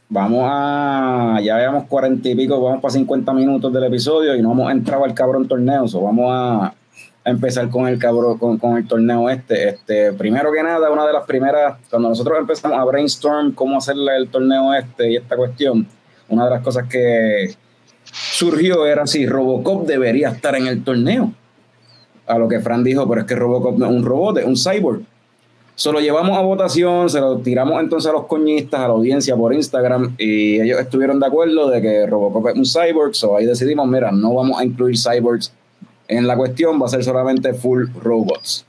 vamos a. Ya veamos cuarenta y pico, vamos para 50 minutos del episodio y no hemos entrado al cabrón torneo. So vamos a, empezar con el cabrón, con, el torneo este. Este, primero que nada, una de las primeras, cuando nosotros empezamos a brainstorm cómo hacerle el torneo este y esta cuestión, una de las cosas que surgió era si Robocop debería estar en el torneo. A lo que Fran dijo, pero es que Robocop no es un robot, es un cyborg. Se lo llevamos a votación, se lo tiramos entonces a los coñistas, a la audiencia por Instagram, y ellos estuvieron de acuerdo de que Robocop es un cyborg, so ahí decidimos, mira, no vamos a incluir cyborgs en la cuestión, va a ser solamente full robots.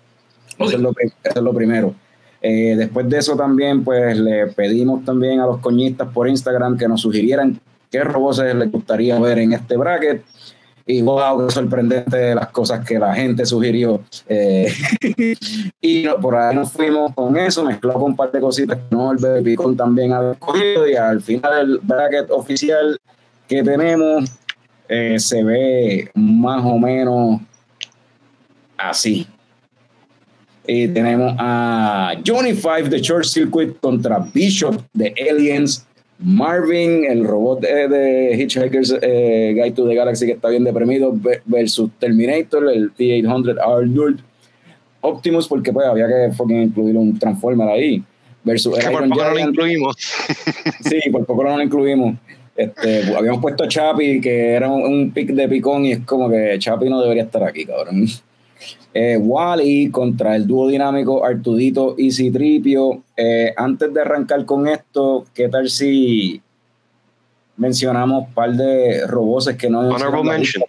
Eso, es lo, primero. Eh, después de eso también, pues le pedimos también a los coñistas por Instagram que nos sugirieran qué robots les gustaría ver en este bracket. Y wow, qué sorprendente las cosas que la gente sugirió. Eh, y por ahí nos fuimos con eso, mezcló con un par de cositas que no el Baby Picón también ha escogido. Y al final, el bracket oficial que tenemos eh, se ve más o menos así. Y tenemos a Johnny Five de Short Circuit contra Bishop de Aliens Marvin, el robot de, Hitchhiker's eh, Guide to the Galaxy que está bien deprimido, versus Terminator, el T-800 Arnold Optimus, porque pues había que incluir un Transformer ahí. Versus por poco no lo incluimos. sí, por poco no lo incluimos. Este, habíamos puesto a Chapi, que era un, un pick de picón, y es como que Chapi no debería estar aquí, cabrón eh, Wally contra el dúo dinámico Artudito y Citripio. Eh, antes de arrancar con esto, ¿qué tal si mencionamos un par de robots que no Honorable mentions.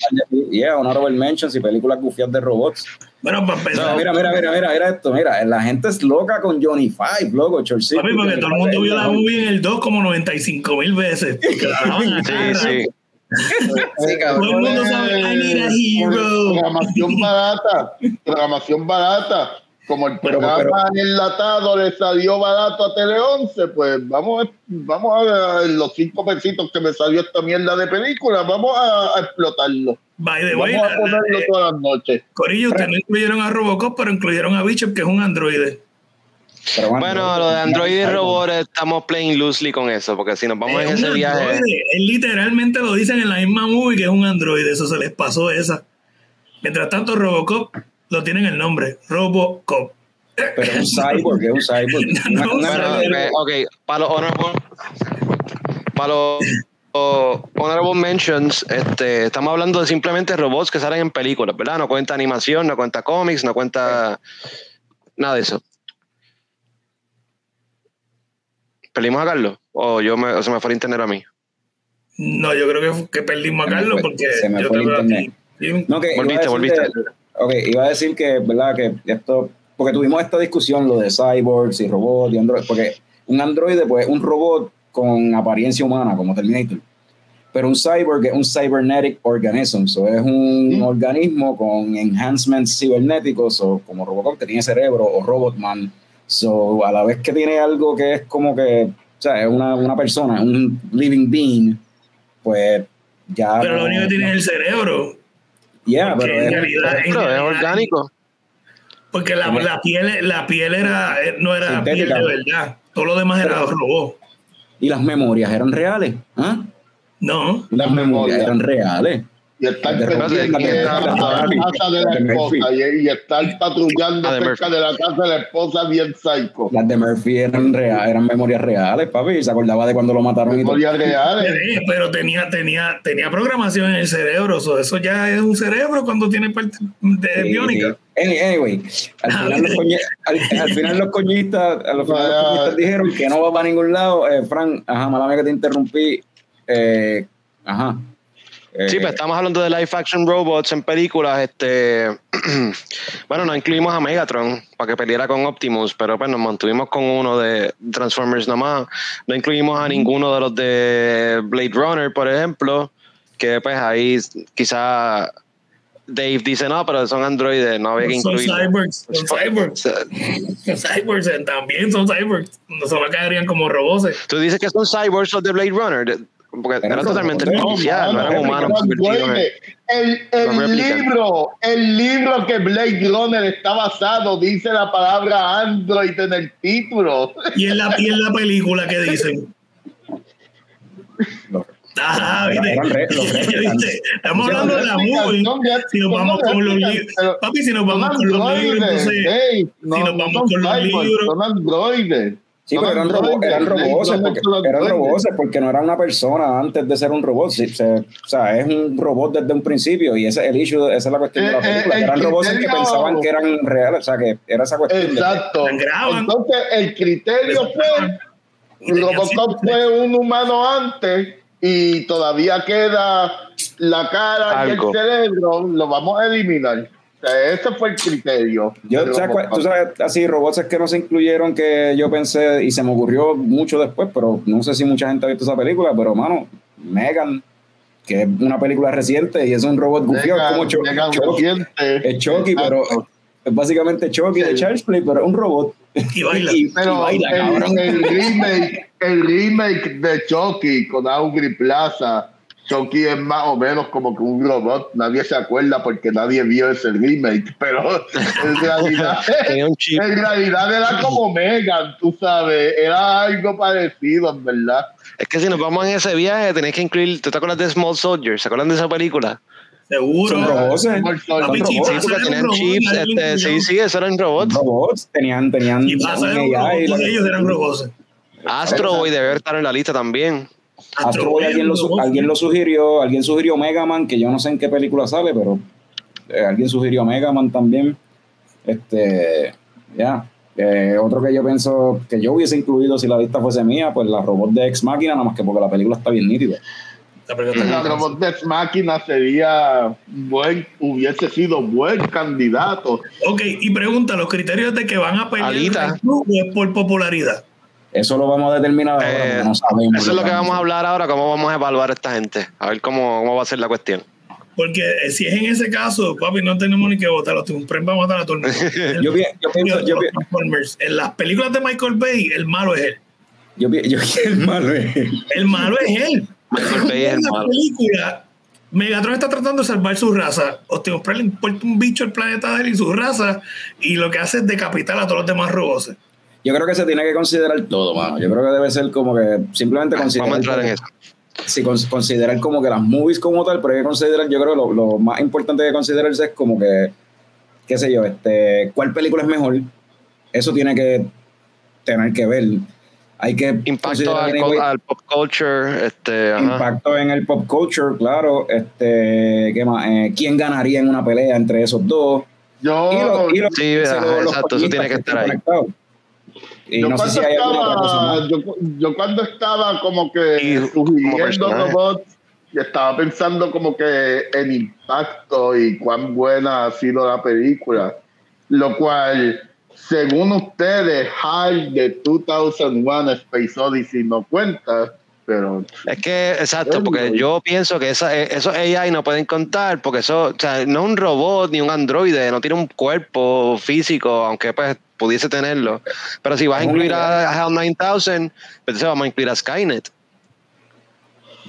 Yeah, honorable mentions y películas gufiadas de robots. Bueno, para empezar. mira, mira, mira, mira, mira esto. Mira, la gente es loca con Johnny Five, loco, Chorcito. Papi, porque todo el mundo vio la movie en el 2 como 95 mil veces. sí, sí. Sí, Todo el mundo sabe, I need a hero. Programación barata, programación barata. como el programa enlatado le salió barato a Tele 11, pues vamos, vamos a los cinco pesitos que me salió esta mierda de película, vamos a, explotarlo. vamos a ponerlo todas las noches. Corillo, ustedes no incluyeron a Robocop, pero incluyeron a Bishop, que es un androide. Bueno, lo de Android y robot estamos playing loosely con eso, porque si nos vamos en ese viaje. Él literalmente lo dicen en la misma movie que es un androide, eso se les pasó esa. Mientras tanto, Robocop lo tienen el nombre, Robocop. Pero es un cyborg, es un cyborg. ok, para los honorable, para los honorable mentions, este, estamos hablando de simplemente robots que salen en películas, ¿verdad? No cuenta animación, no cuenta cómics, no cuenta nada de eso. ¿Perdimos a Carlos? ¿O, yo me, se me fue el internet a mí? No, yo creo que, perdimos a Carlos porque se me fue el internet. No, que volviste, volviste. Ok, iba a decir que, ¿verdad? Que esto, porque tuvimos esta discusión, lo de cyborgs y robots y androides, porque un androide, pues, un robot con apariencia humana, como Terminator. Pero un cyborg es un cybernetic organism, so es un mm. organismo con enhancements cibernéticos, o como Robocop que tiene cerebro, o Robotman. So, a la vez que tiene algo que es como que, o sea, es una, una persona, un living being, pues ya. Pero lo único que tiene es el cerebro. Yeah, pero es, es, orgánico. Porque la, la, piel, la piel era, eh, no era piel de verdad. Todo lo demás era robot. ¿Y las memorias eran reales? ¿Ah? No. Las memorias eran reales y estar pendiente de la casa de la esposa y, estar patrullando cerca de la casa de la esposa bien psycho. Las de Murphy eran real, eran memorias reales, papi, se acordaba de cuando lo mataron. Memorias reales. pero tenía, tenía, tenía programación en el cerebro, eso ya es un cerebro cuando tiene parte de biónica. Anyway, al final, los, al, final los coñistas, los, coñistas dijeron que no va para ningún lado. Eh, Frank, ajá, mala que te interrumpí. Eh, ajá, Sí, pues estamos hablando de live action robots en películas. Este, bueno, no incluimos a Megatron para que peleara con Optimus, pero pues nos mantuvimos con uno de Transformers nomás. No incluimos a ninguno de los de Blade Runner, por ejemplo, que pues ahí quizá Dave dice, no, pero son androides, no había que incluir. Son cyborgs, son cyborgs. son cyborgs, eh, también son cyborgs. No solo caerían como robots. Tú dices que son cyborgs los de Blade Runner porque era totalmente artificial, no, eran humanos el, el libro, el libro que Blade Runner está basado dice la palabra Android en el título. ¿Y en la, y en la película qué dicen? Ah, Estamos hablando de la movie. Si nos vamos con los libros. Papi, si nos vamos con los libros, entonces. si nos vamos con los libros. Son androides. Sí, pero eran, robo eran robots, porque, eran robots porque no era una persona antes de ser un robot. o sea, es un robot desde un principio y ese es el issue, esa es la cuestión de la eh, eh, película. eran robots que pensaban que eran reales, o sea, que era esa cuestión. Exacto. Entonces, el criterio fue: Robocop fue un humano antes y todavía queda la cara y el cerebro, lo vamos a eliminar. Ese fue el criterio. Yo, tú sabes, así, robots que no se incluyeron que yo pensé y se me ocurrió mucho después, pero no sé si mucha gente ha visto esa película, pero mano, Megan, que es una película reciente y es un robot gufio, como Chucky. Es Chucky, pero es básicamente Chucky de Charles Play, pero es un robot. Y baila. pero el, remake, el remake de Chucky con Augry Plaza Chucky es más o menos como que un robot, nadie se acuerda porque nadie vio ese remake, pero en realidad, en realidad era como Megan, tú sabes, era algo parecido, en verdad. Es que si nos vamos en ese viaje, tenés que incluir, ¿tú te acuerdas de Small Soldiers? ¿Se acuerdan de esa película? Seguro. Son robots. ¿eh? Son robots. Sí, porque tenían chips. Este, sí, sí, eso eran robots. Robots, tenían, tenían. Y pasa, ellos eran robots. Astro Boy debe estar en la lista también. Astro Boy alguien lo, alguien lo sugirió, alguien sugirió Mega Man, que yo no sé en qué película sale, pero eh, alguien sugirió Mega Man también. Este, ya. Eh, otro que yo pienso que yo hubiese incluido si la lista fuese mía, pues la robot de Ex Máquina, nada más que porque la película está bien nítida. La robot de Ex Máquina sería buen, hubiese sido buen candidato. Ok, y pregunta, ¿los criterios de que van a pelear es por popularidad? Eso lo vamos a determinar ahora, eh, no sabemos. Eso es lo que vamos a hablar ahora, cómo vamos a evaluar a esta gente, a ver cómo, cómo va a ser la cuestión. Porque eh, si es en ese caso, papi, no tenemos ni que votar. Los Optimus Prime va a matar a todo el mundo. El- Yo, pi- yo pienso, yo. En las películas de Michael Bay, el malo es él. yo, yo, el malo es- El malo es él. Michael Bay es el En la malo. película, Megatron está tratando de salvar su raza. Optimus Prime le importa un bicho el planeta de él y su raza. Y lo que hace es decapitar a todos los demás robots. Yo creo que se tiene que considerar todo, mano. Yo creo que debe ser como que simplemente considerar. Vamos a entrar en eso. Sí, cons- considerar como que las movies como tal, pero hay que considerar, yo creo que lo, lo más importante de considerarse es como que, qué sé yo, este, cuál película es mejor. Eso tiene que tener que ver. Hay que Impacto considerar al, anyway, al pop culture, este, ajá. impacto en el pop culture, claro. Este, ¿qué más? Eh, ¿Quién ganaría en una pelea entre esos dos? Yo, Y lo- y lo- Sí, lo- ajá, los exacto, eso tiene que estar ahí. conectados. Y yo no sé cuando si hay alguna otra cosa estaba, más. yo, yo cuando estaba como que sugiriendo personaje. robots, y estaba pensando como que en impacto y cuán buena ha sido la película, lo cual, según ustedes, High de 2001 Space Odyssey no cuenta, pero Es que, exacto, porque yo pienso que esa, eh, esos AI no pueden contar, porque eso, o sea, no es un robot ni un androide, no tiene un cuerpo físico, aunque pues pudiese tenerlo. Pero si vas a incluir idea. a HAL 9000, pues entonces vamos a incluir a Skynet.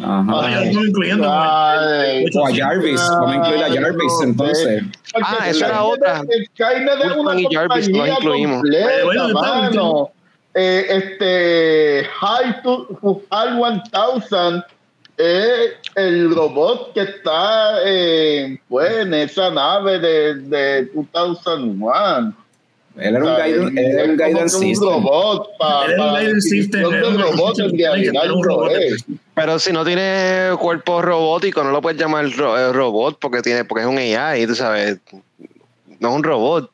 Ajá. Ah, estamos incluyendo. Ay, O a Jarvis, vamos a incluir a Jarvis entonces. Ah, eso era otra. Skynet es una y Jarvis lo incluimos. completa, Bueno, mano. Eh, este High to, High 1000 es el robot que está eh, pues, en esa nave de, de 2001. Él era un guidance, él era un guidance que un system. robot un para system, era un robot en guidance system, un robot. es. Pero si no tiene cuerpo robótico, no lo puedes llamar ro- eh, robot porque tiene porque es un AI, tú sabes. No es un robot.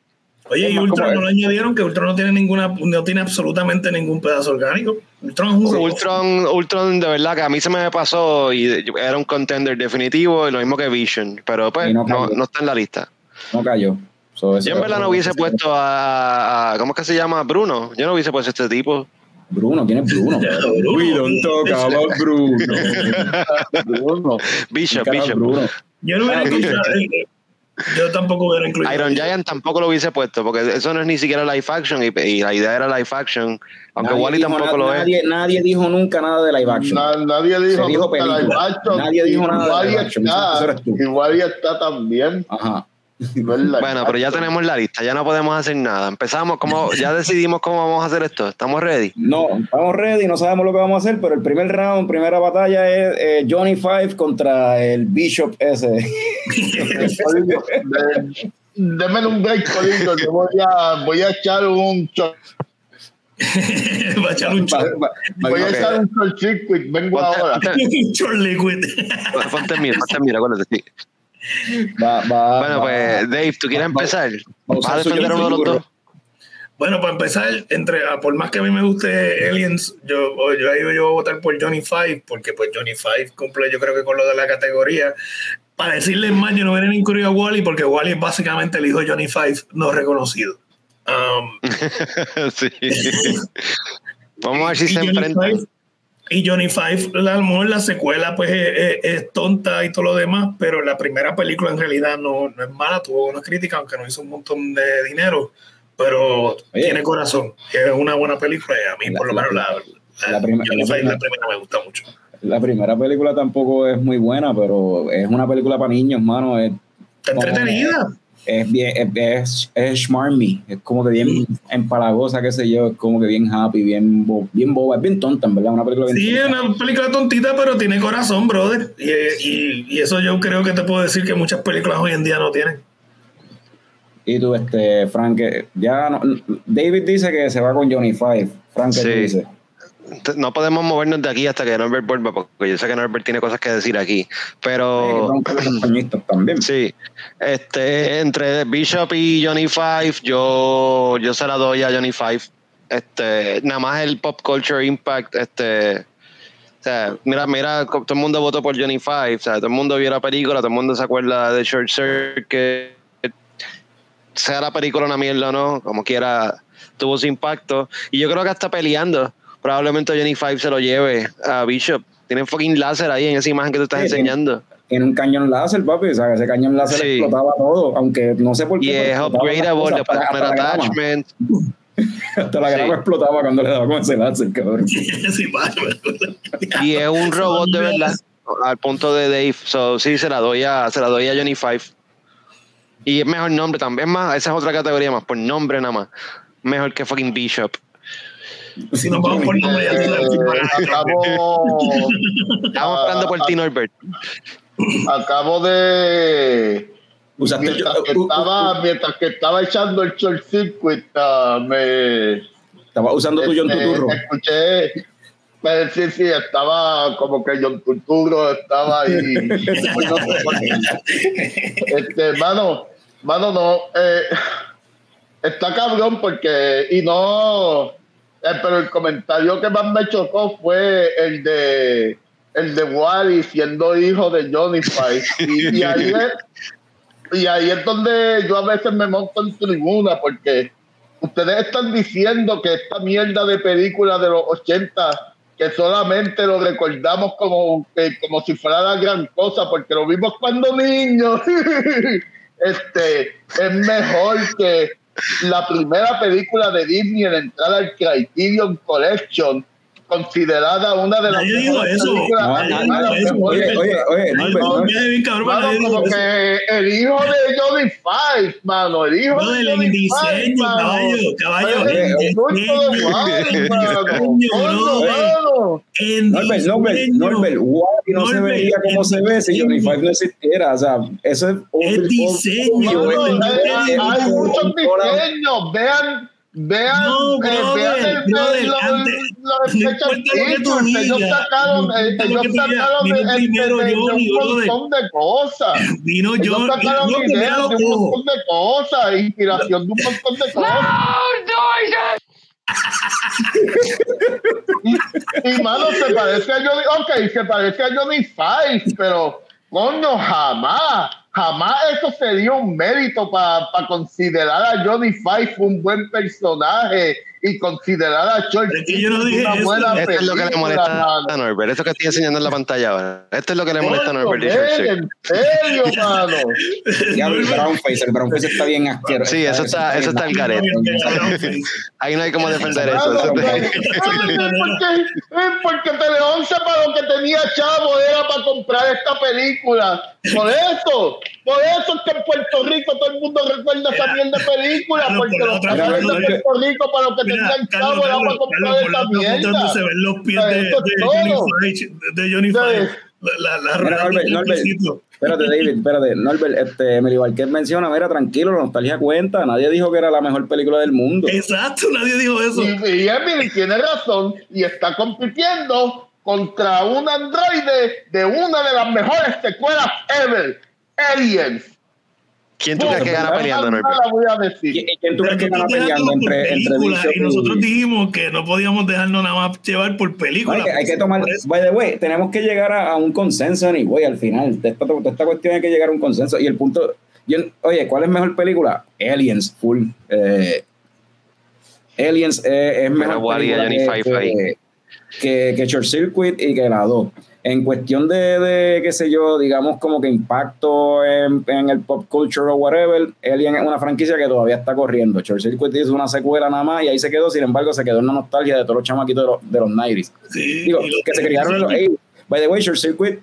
Oye, y Ultron no lo añadieron, que Ultron no tiene ninguna, no tiene absolutamente ningún pedazo orgánico. Ultron es un robot. Ultron, Ultron de verdad que a mí se me pasó y era un contender definitivo y lo mismo que Vision, pero pues no está en la lista. No cayó. So, Yo en verdad no hubiese puesto a, a- ¿cómo es que se llama? Bruno. Yo no hubiese puesto a este tipo. Bruno, ¿quién es Bruno? Bruno. We don't talk about Bruno. Bruno. Bishop, Bishop. Bruno. Yo no hubiera Ah, incluido. Yo tampoco hubiera incluido. Iron Giant tampoco lo hubiese puesto porque eso no es ni siquiera live action y, y la idea era live action, aunque Nadie Wally tampoco na- lo es. nadie, Nadie dijo nunca nada de live action. Na- nadie dijo, Se dijo película. live action. Nadie dijo nada de live action. está, y está también. Ajá. No es live Bueno, pero ya tenemos la lista, ya no podemos hacer nada. Empezamos, como ya decidimos cómo vamos a hacer esto. ¿Estamos ready? No, estamos ready, no sabemos lo que vamos a hacer, pero el primer round, primera batalla es eh, Johnny Five contra el Bishop ese. Deme un break, Corillo, que voy a, voy a echar un Va a echar un short, Va- va- voy a echar un short circuit, vengo Ponte- ahora. un short liquid. Ponte mira, ponte mira, acuérdate, sí. Va- va- Bueno, va- pues Dave, ¿tú quieres va- empezar? ¿Vas a defender a uno de los dos? Bueno, para empezar, entre, por más que a mí me guste Aliens, yo, yo, voy a votar por Johnny Five, porque pues Johnny Five cumple yo creo que con lo de la categoría. Para decirles más, yo no hubiera incluido a Wally, porque Wally es básicamente el hijo de Johnny Five no reconocido. Um, sí. Vamos a ver si se enfrentan. Y Johnny Five, a lo mejor la secuela pues es, es- es tonta y todo lo demás, pero la primera película en realidad no, no es mala, tuvo buenas críticas, aunque no hizo un montón de dinero, pero tiene corazón, es una buena película y a mí La- por lo la- menos la, la- la prima- Johnny la Five, la primera me gusta mucho. La primera película tampoco es muy buena, pero es una película para niños, mano. Es, Está entretenida. Es bien, es, es, es schmarmy, es como que bien empalagosa, qué sé yo, es como que bien happy, bien, bo- bien boba, es bien tonta, en verdad, una película bien Sí, es una película tontita, pero tiene corazón, brother. Y, y- y eso yo creo que te puedo decir que muchas películas hoy en día no tienen. Y tú, este, Frank, ya no, David dice que se va con Johnny Five. Frank, ¿qué Sí. dices? No podemos movernos de aquí hasta que Norbert vuelva, porque yo sé que Norbert tiene cosas que decir aquí. Pero también. sí, este, entre Bishop y Johnny Five, yo, yo se la doy a Johnny Five. Este, nada más el pop culture impact, este, o sea, mira, mira, todo el mundo votó por Johnny Five, o sea, todo el mundo vio la película, todo el mundo se acuerda de Short Circuit, sea la película una mierda o no, como quiera, tuvo su impacto. Y yo creo que hasta peleando, probablemente Johnny Five se lo lleve a Bishop. Tienen fucking láser ahí en esa imagen que tú estás Sí, tiene- enseñando. en un cañón láser, papi. O sea, ese cañón láser Sí. explotaba todo, aunque no sé por qué. Y es upgradable, hasta la grama. attachment. Hasta la Sí. grama explotaba cuando le daba con ese láser, cabrón. Y es un robot de verdad al punto de Dave. So, sí, se la doy a, se la doy a Johnny Five. Y es mejor nombre también más. Esa es otra categoría más, por nombre nada más. Mejor que fucking Bishop. Si nos vamos por nombre, ya tú sabes acabo, Estamos esperando por ti, Norbert. acabo de Usaste mientras que uh, uh, estaba mientras que estaba echando el short circuit ah, me Estaba usando tu John este, Tuturro. escuché pues, sí sí estaba como que John Turturro estaba ahí este mano mano no eh, está cabrón porque y no eh, pero el comentario que más me chocó fue el de el de Wally siendo hijo de Johnny Five. Y, y ahí es, y ahí es donde yo a veces me monto en tribuna porque ustedes están diciendo que esta mierda de película de los 80 que solamente lo recordamos como como si fuera la gran cosa porque lo vimos cuando niños. Este es mejor que la primera película de Disney en entrar al Criterion Collection considerada una de las dijo mejores eso. Oye, oye, oye, como que el hijo de Johnny Five, mano, el hijo No, de Johnny Five, caballo, caballo. Norbert, Norbert, diseño. Norbert, Wally no se veía como el se ve si Johnny diseño. Five no existiera. O sea, eso es El diseño, hay, muchos diseños. Vean, vean, No, eh, brother, vean el, brother, el- los- antes- los no special importa lo que. Ellos sacaron, no eh, ellos sacaron vino el- primero Johnny, un montón de cosas. Vino Ellos yo, sacaron yo de un montón de cosas, inspiración de un montón de cosas. y, y, mano, se parece a Johnny, ok, se parece a Johnny Five, pero coño, jamás, jamás eso sería un mérito para considerar a Johnny Five un buen personaje y considerar a George Es que yo no dije una eso. buena Esto es lo que le molesta a Norbert. Esto que estoy enseñando en la pantalla ahora. Esto es lo que le molesta a Norbert. en serio, mano. Diablo, el brownface, el brownface está bien asqueroso. Sí, eso está, eso está el garete. Ahí no hay como defender eso. Eso es- ay, porque, porque Teleón para lo que tenía Chavo era para comprar esta película. Por eso, por eso es que en Puerto Rico todo el mundo recuerda esa mierda de película, porque por los cabrones de Puerto Rico para lo que Mira, Carlos, Chavo era para Carlos, comprar la donde mierda. se ven los pies de. Johnny Five, de Johnny. Five. La, la, la Mira, Norbert, Norbert. Espérate, David, espérate. Norbert, este, Emily Valquer menciona, mira, tranquilo, la nostalgia cuenta. Nadie dijo que era la mejor película del mundo. Exacto, nadie dijo eso. Y, y Emily tiene razón y está compitiendo contra un androide de una de las mejores secuelas ever, Aliens. ¿Quién tú crees que gana peleando, No Norbert? la voy a ¿Y decir. quién tú crees que gana peleando entre, entre y nosotros y- dijimos que no podíamos dejarnos nada más llevar por No, película. hay, que, hay que Por tomar, by the way, tenemos que llegar a, a un consenso, anyway, al final. De esta, de esta cuestión hay que llegar a un consenso. Y el punto, yo- oye, ¿cuál es mejor película? Aliens, full. Eh, Aliens eh, es mejor película que, que, que Short Circuit y que la 2. En cuestión de, de, qué sé yo, digamos como que impacto en, en el pop culture o whatever, Alien es una franquicia que todavía está corriendo. Short Circuit hizo una secuela nada más y ahí se quedó, sin embargo, se quedó en la nostalgia de todos los chamaquitos de los, de los 90s. Sí, Digo, que se criaron en los 80s. By the way, Short Circuit,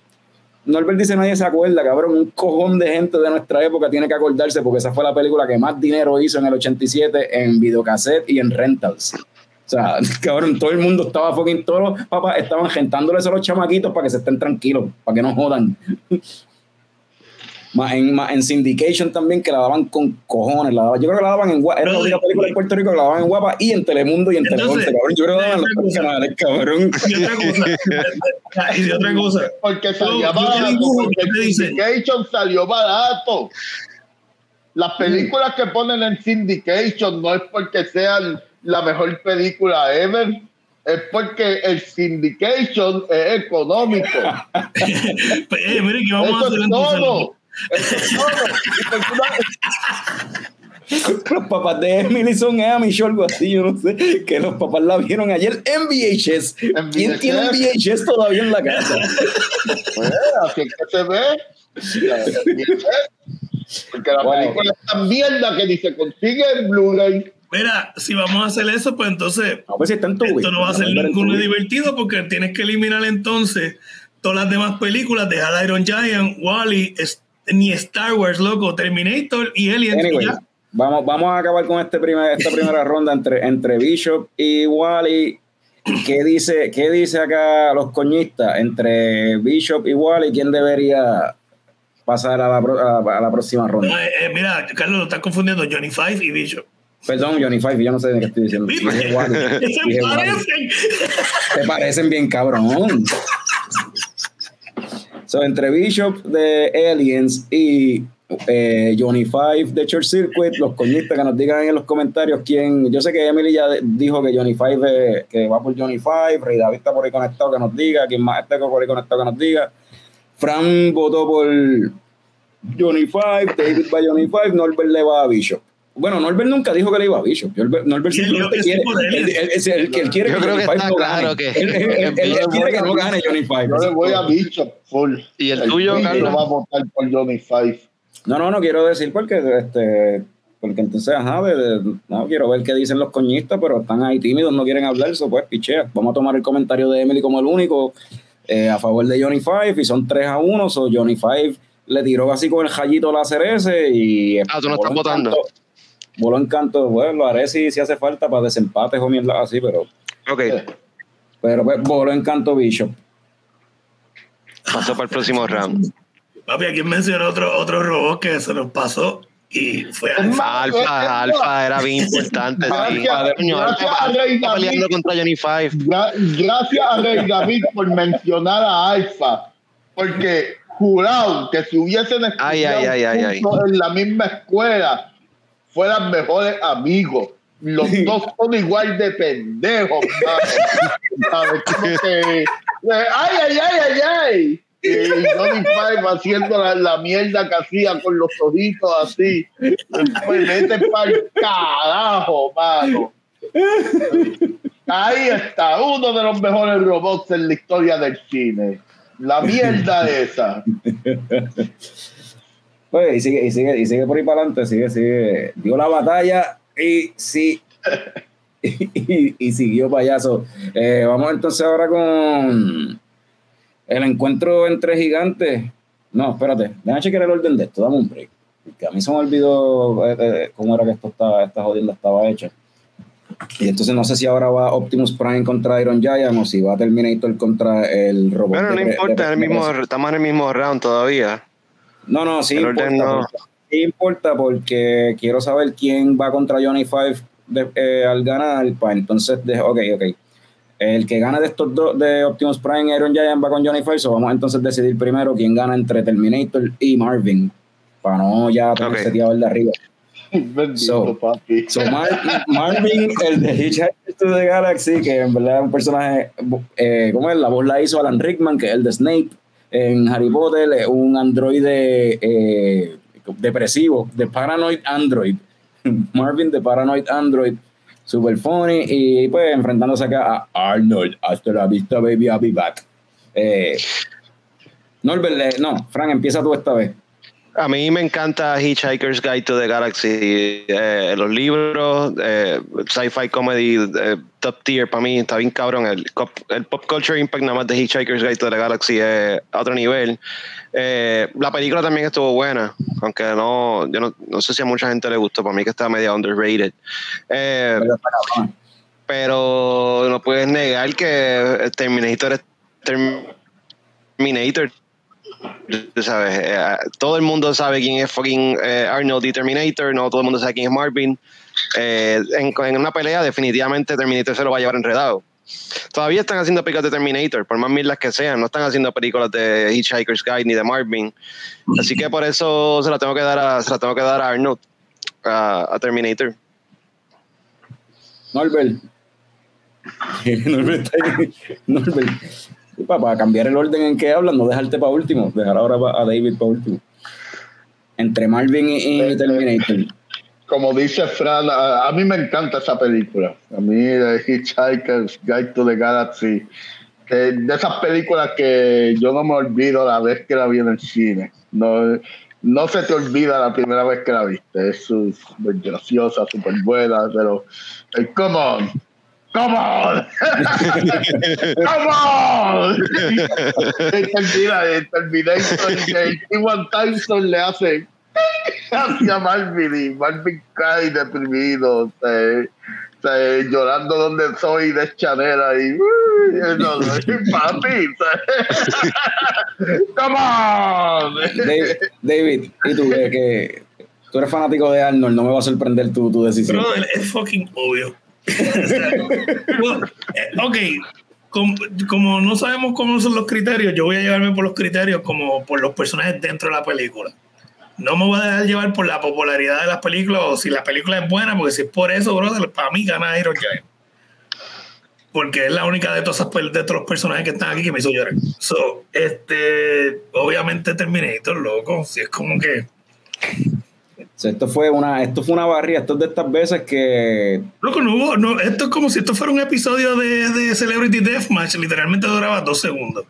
Norbert dice nadie se acuerda, cabrón. Un cojón de gente de nuestra época tiene que acordarse porque esa fue la película que más dinero hizo en el 87 en videocassette y en rentals. O sea, cabrón, todo el mundo estaba fucking, todos los papás estaban gentándoles a los chamaquitos para que se estén tranquilos, para que no jodan. Más en, más en Syndication también, que la daban con cojones. La daban, yo creo que la daban en Guapa. Era la única película en Puerto Rico que la daban en Guapa y en Telemundo y en Entonces, Teleonce, cabrón. Yo creo que la daban en los canales, cabrón. Y otra cosa, y de otra cosa, Porque te barato, porque. Syndication salió barato. Las películas que ponen en Syndication no es porque sean la mejor película ever, es porque el Syndication es económico. eh, mire que vamos a Eso hacer es todo. Eso es todo. Los papás de Emily son Amish o algo así, yo no sé. Que los papás la vieron ayer en VHS. En ¿Quién VHS? tiene un VHS todavía en la casa? Pues, así es que se ve. Porque la película es tan mierda que ni se consigue en Blu-ray. Mira, si vamos a hacer eso, pues entonces No, pues si esto no va a ser ninguno divertido porque tienes que eliminar entonces todas las demás películas, dejar Iron Giant, Wally, ni Star Wars, loco, Terminator y Anyway, ya. vamos, vamos a acabar con este primer, esta primera ronda entre, entre Bishop y Wally. ¿Qué dice, ¿Qué dice acá los coñistas? Entre Bishop y Wally, ¿quién debería pasar a la, a, a la próxima ronda? Eh, eh, mira, Carlos, lo estás confundiendo Johnny Five y Bishop. Perdón, Johnny Five, yo no sé de qué estoy diciendo. Dije Se dije parecen. Te parecen bien cabrón. So, entre Bishop de Aliens y eh, Johnny Five de Church Circuit, los coñistas que nos digan en los comentarios quién. Yo sé que Emily ya dijo que Johnny Five eh, que va por Johnny Five, Rey David está por ahí conectado que nos diga, quién más está por ahí conectado que nos diga. Fran votó por Johnny Five, David va a Johnny Five, Norbert le va a Bishop. Bueno, Norbert nunca dijo que le iba a Bishop. Norbert, simplemente quiere. él. Él, él- él- él- él quiere Yo que creo Five está no claro gane. que- Él, quiere que no gane Johnny Five. Yo le voy a Bishop full. ¿Y el tuyo, Carlos? va a votar por Johnny Five. No, no, no quiero decir porque este porque entonces, ajá, de- de- no quiero ver qué dicen los coñistas, pero están ahí tímidos, no quieren hablar, eso pues pichea. Vamos a tomar el comentario de Emily como el único eh, a favor de Johnny Five y son 3 a 1, so Johnny Five le tiró así con el jallito láser ese y Ah, tú no estás votando. Voló en canto, bueno, lo haré si, si hace falta para desempates o mierda así, pero, Ok, pero pues, voló en canto Bishop. pasó para el próximo round. Papi, aquí mencionó otro, otro robot que se nos pasó y fue Alfa, eh, Alfa era bien importante. sí. Gracias, Coño, gracias Alfa a Rey David. peleando contra Johnny Five. Gra- Gracias a Rey David por mencionar a Alfa, porque jurado que si hubiesen Ay, estudiado ay, ay, ay, en la misma escuela, fueran mejores amigos. Los dos son igual de pendejos. ¿Sabes? Que, eh, ay, ay, ay, ay, ay. Y Johnny Five haciendo la, la mierda que hacía con los ojitos así. Pues vete para el carajo, mano. Ahí está, uno de los mejores robots en la historia del cine. La mierda esa. Pues, y sigue, y sigue, y sigue por ahí para adelante, sigue, sigue. Dio la batalla y sí. y, y siguió payaso. Eh, vamos entonces ahora con el encuentro entre gigantes. No, espérate, déjame chequear el orden de esto, dame un break. Porque a mí se me olvidó eh, eh, cómo era que esto estaba, esta jodienda estaba hecha. Y entonces no sé si ahora va Optimus Prime contra Iron Giant o si va Terminator contra el robot. Bueno, no de importa, de- el mismo, estamos en el mismo round todavía. No, no, sí El importa. orden no. porque- sí importa porque quiero saber quién va contra Johnny Five de- eh, al ganar. Para entonces, de, ok, ok. El que gane de estos dos, de Optimus Prime y Iron Giant, va con Johnny Five. So vamos entonces a decidir primero quién gana entre Terminator y Marvin. Para no ya tener Ok. seteado el de arriba. Bendito, So- papi. So, Mar- Marvin, el de Hitchhiker to the Galaxy, que en verdad es un personaje, eh, ¿cómo es? La voz la hizo Alan Rickman, que es el de Snape en Harry Potter, es un androide eh, depresivo, de Paranoid Android. Marvin de Paranoid Android, super funny, y pues enfrentándose acá a Arnold, hasta la vista, baby, I'll be back. Eh, no, Frank, empieza tú esta vez. A mí me encanta Hitchhiker's Guide to the Galaxy. eh, los libros, eh, sci-fi comedy, eh, top tier para mí, está bien cabrón. El, el pop culture impact nada más de Hitchhiker's Guide to the Galaxy es a otro nivel. La película también estuvo buena, aunque no, yo no, no sé si a mucha gente le gustó, para mí que está media underrated. Pero no puedes negar que Terminator es Terminator. Tú sabes, eh, todo el mundo sabe quién es fucking eh, Arnold y Terminator, no todo el mundo sabe quién es Marvin. Eh, en, en una pelea, definitivamente Terminator se lo va a llevar enredado. Todavía están haciendo películas de Terminator, por más mil las que sean, no están haciendo películas de Hitchhiker's Guide ni de Marvin. Así que por eso se la tengo que dar a, se la tengo que dar a Arnold, a, a Terminator. Norbert. Norbert está ahí. Norbert. Sí, Para, cambiar el orden en que hablan, no dejarte para último, dejar ahora a David para último. Entre Marvin y, y Terminator. Como dice Fran, a, a mí me encanta esa película. A mí, de Hitchhiker's Guide to the Galaxy, que de esas películas que yo no me olvido la vez que la vi en el cine. No, no se te olvida la primera vez que la viste. Es súper graciosa, súper buena, pero el come on, come on, come on. el Terminator que Iwan Tyson le hace. Hacia Marvin y Marvin cae deprimido. Se, llorando donde soy de chanera y no, no, papi come on. David, y tú que, tú eres fanático de Arnold no me va a sorprender tu, tu decisión. Es fucking obvio eh, ok como, como no sabemos cómo son los criterios yo voy a llevarme por los criterios como por los personajes dentro de la película no me voy a dejar llevar por la popularidad de las películas o si la película es buena, porque si es por eso, brother, para mí gana Iron Giant. Porque es la única de todas de todos los personajes que están aquí que me hizo llorar. So, este, obviamente Terminator, loco, si es como que. Esto fue una, esto fue una barriga, esto es de estas veces que. Loco, no hubo, no, esto es como si esto fuera un episodio de, de Celebrity Deathmatch, literalmente duraba dos segundos.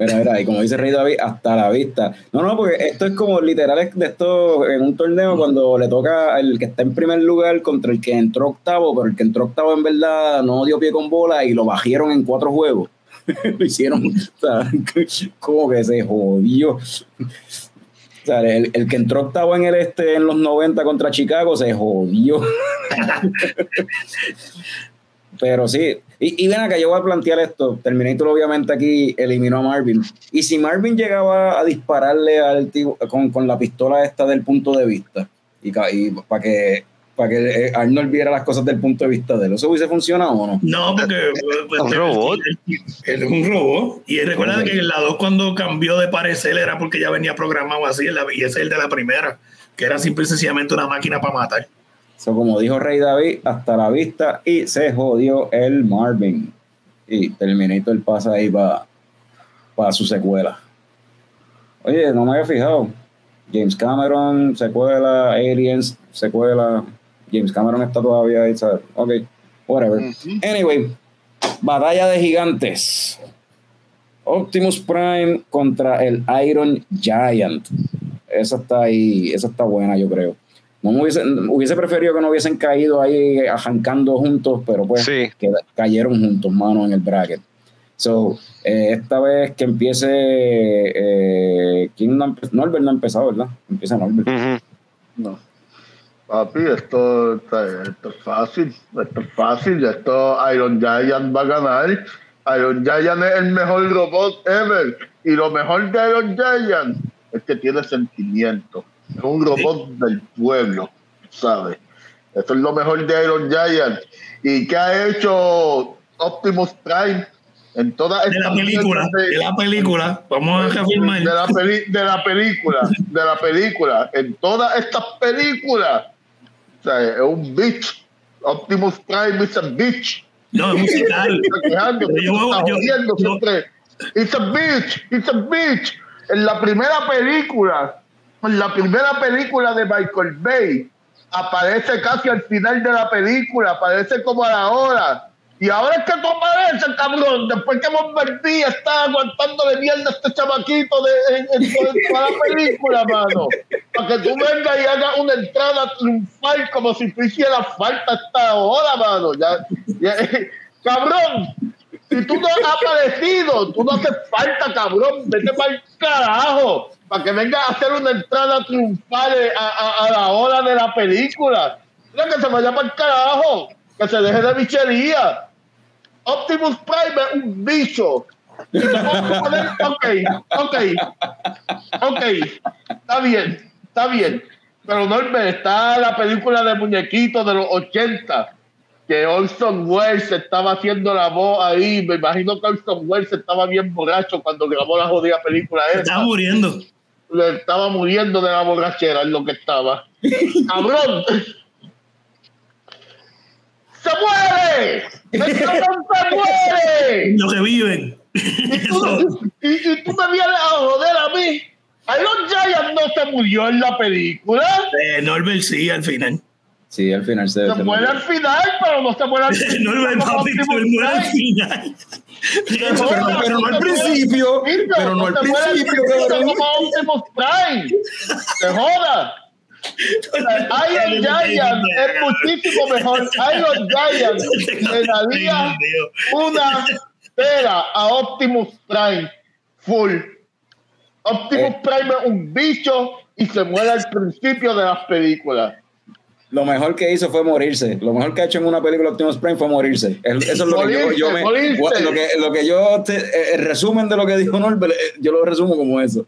Mira, mira, y como dice Rey David, hasta la vista. No, no, porque esto es como literal de esto en un torneo cuando le toca al que está en primer lugar contra el que entró octavo, pero el que entró octavo en verdad no dio pie con bola y lo bajieron en cuatro juegos. lo hicieron, o sea, como que se jodió. O sea, el, el, que entró octavo en el este en los 90 contra Chicago se jodió. Pero sí, y, ven acá, yo voy a plantear esto. Terminator obviamente aquí eliminó a Marvin. Y si Marvin llegaba a dispararle al tío con, con la pistola esta del punto de vista, y, para que para que eh, Arnold viera las cosas del punto de vista de él. ¿Eso hubiese funcionado o no? No, porque pues, un robot. Él es un robot. Y recuerda que en la 2 cuando cambió de parecer era porque ya venía programado así, y ese es el de la primera, que era simple y sencillamente una máquina para matar como dijo Rey David, hasta la vista y se jodió el Marvin. Y Terminator pasa ahí para para su secuela. Oye, no me había fijado. James Cameron, secuela, Aliens, secuela. James Cameron está todavía ahí, ¿sabes? Ok, whatever. Anyway, batalla de gigantes. Optimus Prime contra el Iron Giant. Esa está ahí, esa está buena, yo creo. No hubiese, hubiese preferido que no hubiesen caído ahí arrancando juntos, pero pues cayeron juntos, mano, en el bracket. So, eh, esta vez que empiece. Eh, ¿quién no, Norbert no ha empezado, ¿verdad? Empieza Norbert. No. Papi, esto, esto, es fácil. Esto es fácil. Esto Iron Giant va a ganar. Iron Giant es el mejor robot ever. Y lo mejor de Iron Giant es que tiene sentimiento es un robot del pueblo, ¿sabes? Eso es lo mejor de Iron Giant. ¿Y qué ha hecho Optimus Prime? En toda de la película, de, la película, vamos a reafirmar. De la, de la película, de la película, en todas estas películas, o sea, es un bitch. Optimus Prime es un bitch. No, es musical. Está yo, siempre. It's a bitch, it's a bitch. En la primera película, en la primera película de Michael Bay, aparece casi al final de la película, aparece como a la hora. Y ahora es que tú apareces, cabrón, después que Bombardier está aguantándole mierda a este chamaquito de, en, toda la película, mano. Para que tú vengas y hagas una entrada triunfal como si tú hicieras falta esta hora, mano. Ya, cabrón, si tú no has aparecido, tú no haces falta, cabrón. Vete para el carajo para que venga a hacer una entrada triunfal a, a, la hora de la película. Que se vaya para el carajo, que se deje de bichería. Optimus Prime es un bicho. Y ok, ok, ok, está bien, está bien. Pero no está la película de muñequitos de los 80 que Orson Welles estaba haciendo la voz ahí. Me imagino que Orson Welles estaba bien borracho cuando grabó la jodida película esa. Estaba muriendo le estaba muriendo de la borrachera en lo que estaba. ¡Cabrón! ¡Se muere! ¡El cabrón se muere! Lo que viven. Y tú, y, tú me vienes a joder a mí. Iron Giant no se murió en la película. Eh, Norbert sí, al final. Sí, al final se, se muere al final, pero no se muere al final. Norbert papi, se muere al final. pero, pero no al principio. Pero no al principio, cabrón. como Optimus Prime. ¡Se joda! Iron Giant es muchísimo mejor. Iron Giant le daría una pera a Optimus Prime full. Optimus Eh. Prime es un bicho y se muere al principio de las películas. Lo mejor que hizo fue morirse. Lo mejor que ha hecho en una película Optimus Prime fue morirse. Es- Eso es lo que yo, yo me. Morirse, Lo que, lo que yo. te- el resumen de lo que dijo Norbert, eh, yo lo resumo como eso.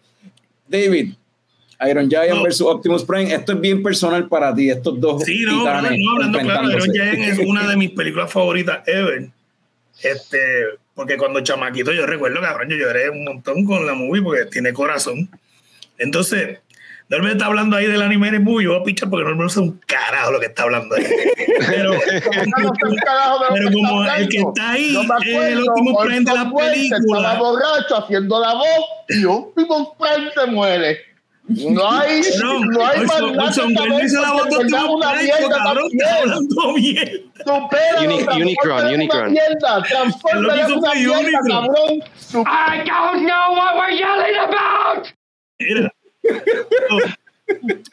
David, Iron Giant No. versus Optimus Prime. Esto es bien personal para ti. Estos dos. Sí, no, titanes brother, no hablando claro, Iron. Giant es una de mis películas favoritas ever. Este, porque cuando chamaquito yo recuerdo, cabrón, yo lloré un montón con la movie porque tiene corazón. Entonces, Norbert está hablando ahí del anime movie, yo voy a pichar porque Norbert no sabe un carajo lo que está hablando ahí. Pero, No sé un como el que está ahí es el Optimus Prime de la película. Estaba borracho haciendo la voz y Optimus Prime se muere. No hay, Cabrón, no hay Welles saber hizo la una mierda cabrón, hablando Transformers Unicron, Unicron. una mierda, cabrón. I don't know what we're yelling about! Mira,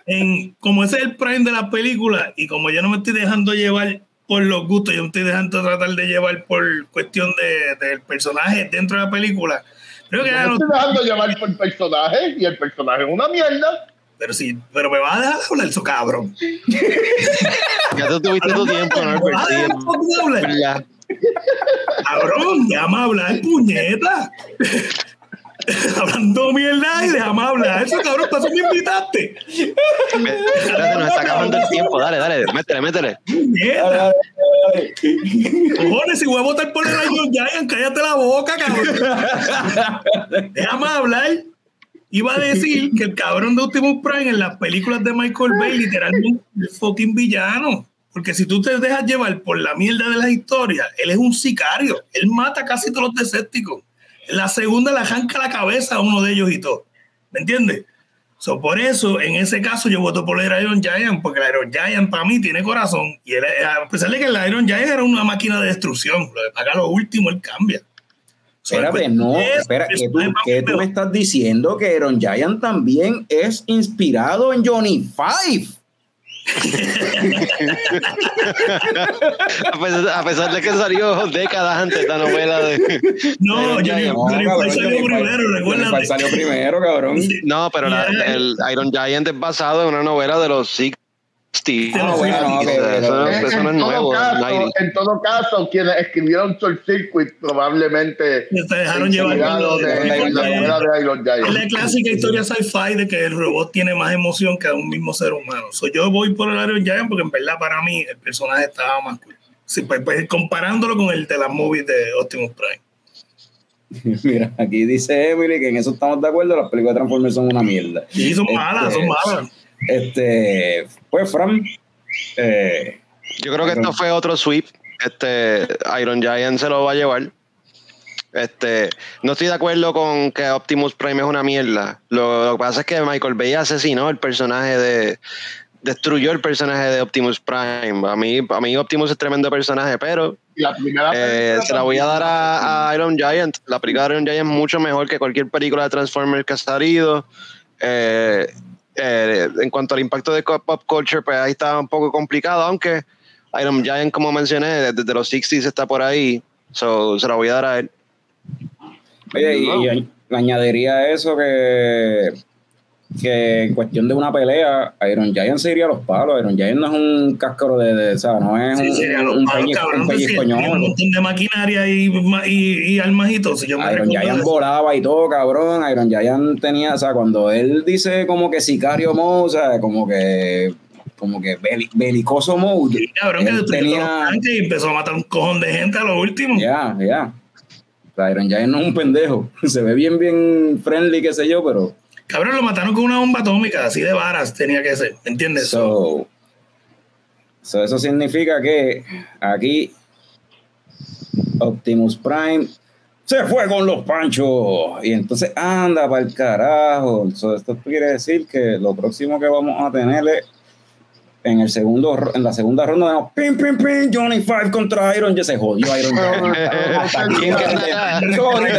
en, como ese es el prime de la película y como yo no me estoy dejando llevar por los gustos, yo me estoy dejando tratar de llevar por cuestión de, del personaje dentro de la película. Creo que ya me no- estoy dejando llevar por el personaje y el personaje es una mierda. pero sí, pero me va a dejar hablar eso, cabrón. Ya tú tuviste tu tiempo, ¿no? ¿Me vas a dejar hablar? Ya. Cabrón, déjame hablar, puñeta. Hablando mierda y déjame hablar. Eso, cabrón, para eso me invitaste. Espérate, nos está acabando el tiempo. Dale, dale, métele, métele. Puñeta. Cojones, si voy a votar por el Iron Giant, cállate la boca, cabrón. Déjame hablar. Iba a decir que el cabrón de Optimus Prime en las películas de Michael Bay literalmente es un fucking villano. Porque si tú te dejas llevar por la mierda de las historias, él es un sicario. Él mata casi todos los desépticos. La segunda le arranca la cabeza a uno de ellos y todo. ¿Me entiendes? So, por eso, en ese caso, yo voto por el Iron Giant, porque el Iron Giant para mí tiene corazón. Y él, a pesar de que el Iron Giant era una máquina de destrucción, lo de pagar lo último, él cambia. So, Espérate, el- no, es- espera, es- que tú, es- que tú me estás diciendo que Iron Giant también es inspirado en Johnny Five. A pesar, a pesar de que salió décadas antes esta novela de. No, cabrón, Five salió Johnny primero, recuérdate. salió primero, cabrón. No, pero la- el Iron Giant es basado en una novela de los 60. Bueno, no, ok, eso, en, no es todo nuevo. caso, 90. en todo caso, quienes escribieron Short Circuit probablemente Se dejaron llevar por inspirados lo de, de- de la novela de Iron Es la clásica historia sci-fi de que el robot tiene más emoción que un mismo ser humano. So, yo voy por el Iron Giant porque en verdad para mí el personaje estaba más cool. Sí, pues, pues, comparándolo con el de las movies de Optimus Prime. Mira, aquí dice Emily que en eso estamos de acuerdo, las películas de Transformers son una mierda. Y son Este, malas, son malas. Este, pues Fran, eh, Yo creo que esto fue otro sweep. Este Iron Giant se lo va a llevar. Este, no estoy de acuerdo con que Optimus Prime es una mierda. Lo, lo que pasa es que Michael Bay asesinó el personaje de. Destruyó el personaje de Optimus Prime. A mí, a mí Optimus es tremendo personaje, pero la primera eh, se la voy a dar a, a Iron Giant. La película de Iron Giant es mucho mejor que cualquier película de Transformers que ha salido. Eh, eh, en cuanto al impacto de pop culture, pues ahí está un poco complicado, aunque Iron Giant, como mencioné, desde, los 60s está por ahí. So, se la voy a dar a él. oye, y, y añ- añadiría a eso que, que en cuestión de una pelea, Iron Giant se iría a los palos. Iron Giant no es un cáscaro de, de- o sea, no es Sí, un, sería los un, cabrón, un pellizcoñón. un montón de maquinaria y, y, y armas y todo. Si yo me Iron Giant volaba y todo, cabrón. Iron Giant tenía, o sea, cuando él dice como que sicario mode, o sea, como que, como que beli- belicoso mode. Sí, cabrón, que él tenía- los y empezó a matar un cojón de gente a lo último. Ya, ya. O sea, Iron Giant no es un pendejo. Se ve bien, bien friendly, qué sé yo, pero. Cabrón, lo mataron con una bomba atómica, así de varas tenía que ser, ¿entiendes? So, so, eso significa que aquí Optimus Prime se fue con los panchos. Y entonces anda para el carajo. So, esto quiere decir que lo próximo que vamos a tener es en el segundo en la segunda ronda vemos pim pim pim Johnny Five contra Iron ya se jodió Iron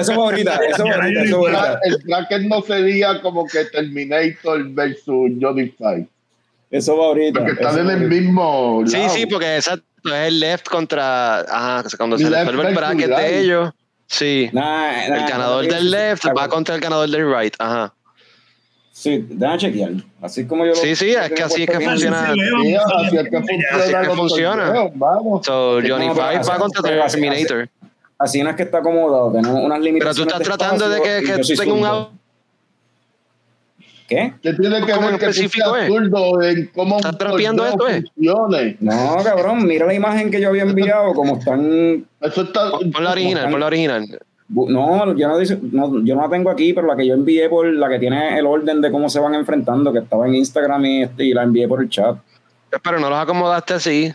eso va ahorita, eso ahorita, eso ahorita. El bracket no sería como que Terminator versus Johnny Five. Eso va ahorita. Porque están en el mismo. Sí, lado. sí, porque exacto, es el left contra. Ajá, cuando se resuelve el bracket de ellos. Sí. Nah, nah, el ganador nah, del left va contra el ganador del right. Ajá. Sí, déjame chequear. Así como yo lo- Sí, sí, es que así es que funciona. Sí, así es que Así es funciona. Vamos. So, Johnny pero Five así- va contra pero así- Terminator. Así no es que está acomodado, tenemos unas Pero limitaciones. tú estás tratando de que, que tengas un ¿Qué? ¿Qué tiene que ¿Cómo ver que específico es? zurdo en cómo ¿Estás trapeando esto, eh? No, cabrón, mira la imagen que yo había enviado, como están... Eso está. Pon la original, pon la original. No, yo no, dice- no, yo no la tengo aquí, pero la que yo envié por la que tiene el orden de cómo se van enfrentando, que estaba en Instagram y, este, y la envié por el chat. Pero no los acomodaste así.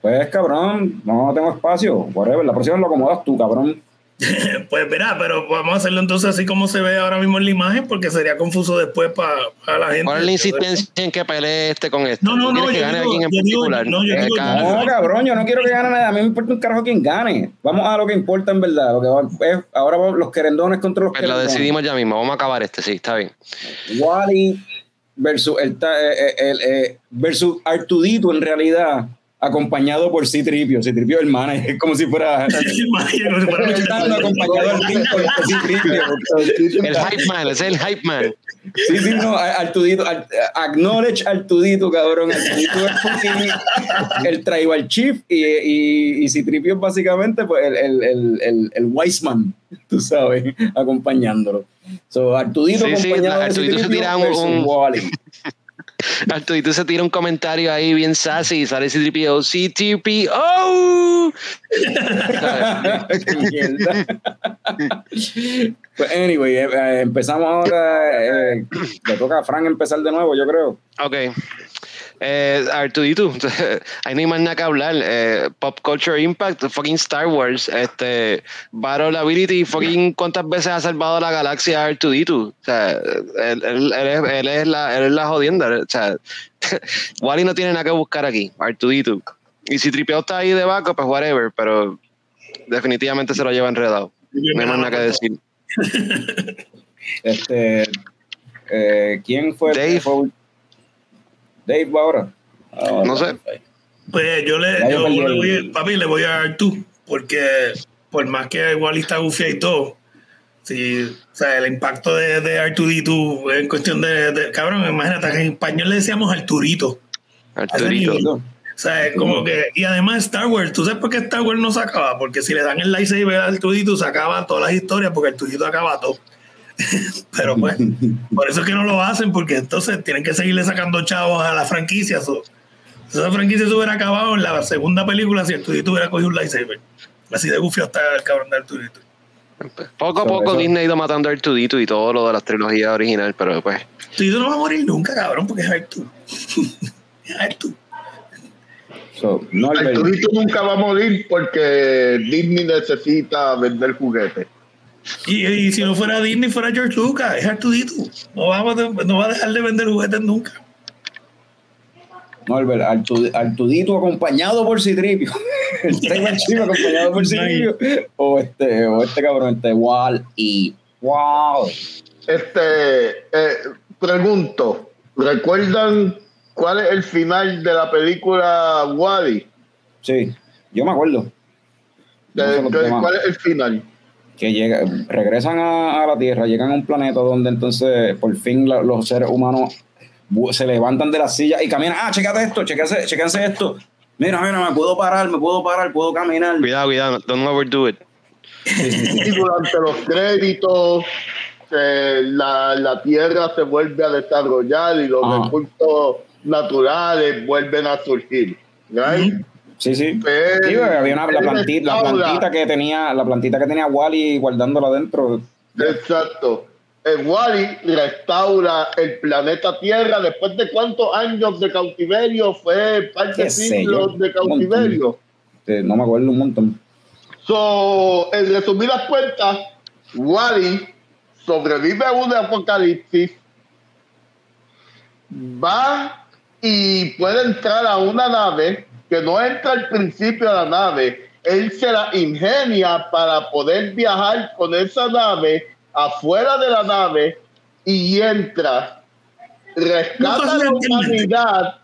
Pues, cabrón, no tengo espacio. Whatever, la próxima lo acomodas tú, cabrón. Pues verá, pero vamos a hacerlo entonces así como se ve ahora mismo en la imagen, porque sería confuso después para la gente. ¿Cuál es la insistencia en que pelee este con este? No, no, no, Tienes que yo gane digo- alguien en digo- particular. no, yo Eh, digo- No, cabrón, yo no quiero que gane nada. A mí me importa un carajo quién gane. Vamos a lo que importa en verdad. Lo que va- es, ahora vamos los querendones contra los Pues lo querendones. decidimos ya mismo. Vamos a acabar este, sí, está bien. Wally versus el, eh, el, eh, versus Artudito en realidad acompañado por Citripio. Citripio el manager, es como si fuera acompañado al Citripio. El hype man, ese es el hype man. Sí, sí, no, Artudito, Ar- acknowledge Artudito, cabrón. Artudito es fucking el tribal chief y, y, y Citripio es básicamente pues, el, el, el, el, el wise man, tú sabes, acompañándolo. So, Artudito Sí, sí, acompañado de Artudito se Citripio tira un- un- Wally. Arturito se tira un comentario ahí bien sassy y sale C-3PO. C-3PO. Qué mierda. pues anyway, eh, eh, empezamos ahora. eh, le toca a Frank empezar de nuevo, yo creo. Ok. Eh, Artudito, ahí no hay más nada que hablar. Eh, Pop Culture Impact, fucking Star Wars, este, Battle Ability, fucking cuántas veces ha salvado la galaxia Artudito. O sea, él, él- él es, él es la, él es la jodienda. O sea, Wally no tiene nada que buscar aquí, Artudito. Y si Tripeo está ahí de backup, pues whatever, pero definitivamente se lo lleva enredado. No hay más nada que decir. Este, eh, ¿Quién fue? el Dave. Dave va ahora. Ah, No sé. Pues yo le, yo le el- voy, papi, le voy a dar tú, porque por más que Wally está gufia y todo, sí, o sea, el impacto de, de Arturito en cuestión de, de- cabrón, imagínate, en español le decíamos Arturito. Arturito. O sea, es como que, y además Star Wars, ¿tú sabes por qué Star Wars no se acaba? Porque si le dan el lightsaber al Arturito, se acaban todas las historias, porque Arturito acaba todo. Pero pues, por eso es que no lo hacen, porque entonces tienen que seguirle sacando chavos a la franquicia. so. Si esa franquicia se hubiera acabado en la segunda película si Arturito hubiera cogido un lightsaber. Así de gufio está el cabrón de Arturito. Poco a poco. Disney ha ido matando a Artudito y todo lo de las trilogías originales, pero pues Arturito no va a morir nunca, cabrón, porque es Artur. es Artur. So, Arturito nunca va a morir porque Disney necesita vender juguetes. Y, y si no fuera Disney, fuera George Lucas, es Arturito. No, vamos a- no va a dejar de vender juguetes nunca. Norbert, Artu- Artudito acompañado por Citripio. el chico acompañado por Citripio. O este, o este cabrón, este Wall y Wow. Este, eh, pregunto, ¿recuerdan cuál es el final de la película Wally? Sí, yo me acuerdo. De- No. ¿Cuál es el final? Que llega, regresan a, a la Tierra, llegan a un planeta donde entonces por fin la- los seres humanos se levantan de las sillas y caminan. Ah, checate esto, checate, chequense esto. Mira, mira, me puedo parar, me puedo parar, puedo caminar. cuidado, cuidado, don't overdo it. Y durante los créditos, eh, la, la Tierra se vuelve a desarrollar y los Ajá. recursos naturales vuelven a surgir. ¿right? Sí, sí. Pero- Sí, porque había una, la, planti- la Ahora- plantita que tenía, la plantita que tenía Wally guardándola adentro. Exacto. El Wally restaura el planeta Tierra después de cuántos años de cautiverio fue par de siglos de cautiverio. Eh, No me acuerdo un montón. So, en resumidas cuentas, Wally sobrevive a un apocalipsis, va y puede entrar a una nave que no entra al principio de la nave. Él se la ingenia para poder viajar con esa nave afuera de la nave y entra, rescata la humanidad,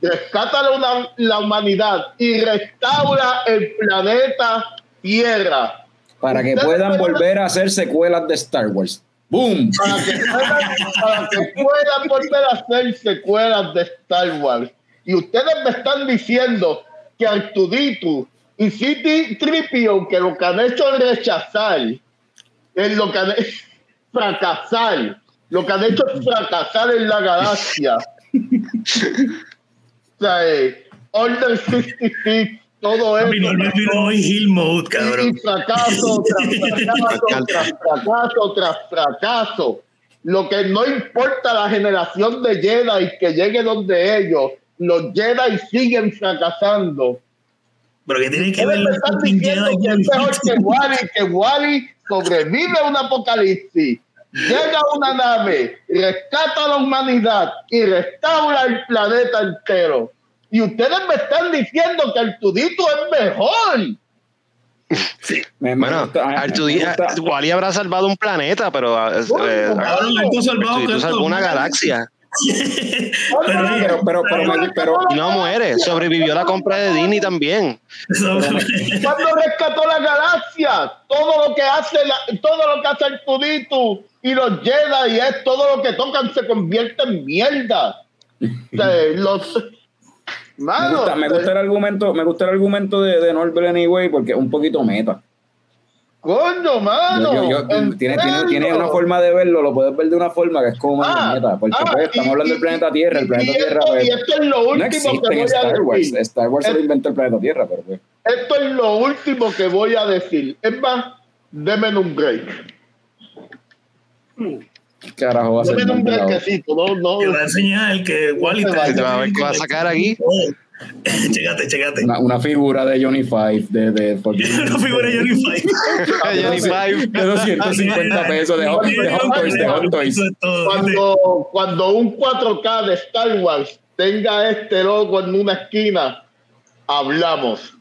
rescata la, la humanidad y restaura el planeta Tierra. Para que puedan volver a hacer secuelas de Star Wars. ¡Boom! Para que, puedan, para que puedan volver a hacer secuelas de Star Wars. Y ustedes me están diciendo que Artudito y City Tripio, que lo que han hecho es rechazar, es lo que han hecho fracasar, lo que han hecho es fracasar en la galaxia. o sea, eh, Order 66, todo eso. Hoy Hill Mode, Y fracaso tras fracaso tras fracaso tras fracaso. Lo que no importa la generación de Jedi que llegue donde ellos, los Jedi siguen fracasando. Pero que tiene que ver fucking diciendo Jedi que es mejor el que Wally, que Wally sobrevive a un apocalipsis, llega a una nave, rescata a la humanidad y restaura el planeta entero. Y ustedes me están diciendo que Artudito es mejor. Me- me Bueno, me Artudito, Wally habrá salvado un planeta, pero eh, eh, Artudito salvó una galaxia Pero, Pero, pero, pero, me- pero, y no muere. Sobrevivió la compra de Disney también. Cuando rescató la galaxia, todo lo que hace, la- todo lo que hace Artudito y los Jedi es todo lo que tocan se convierte en mierda. Me gusta, me gusta el argumento, me gusta el argumento de, de Norbert Anyway porque es un poquito meta. Coño, mano. Yo- yo- yo- ¿en tiene, tiene, tiene una forma de verlo, lo puedes ver de una forma que es como Ah, meta, porque ah, pues, estamos y- hablando y- del planeta Tierra, el planeta y Tierra esto, pues, y esto es lo no último existe que en voy a Star Wars. decir. Star Wars se lo Es- inventó el planeta Tierra, pero pues, Esto es lo último que voy a decir. Es más, denme un break. ¿qué carajo va a ser? Denme un breakcito. No, no. Te voy a enseñar que Wally No. Te va a ver qué va a sacar aquí. Chécate, chécate. Una, una figura de Johnny Five de, de, Una figura de Johnny Five. Johnny Five. de 250 pesos de Hot, de Hot Toys, de Hot Toys. Cuando, cuando un 4K de Star Wars tenga este logo en una esquina, hablamos.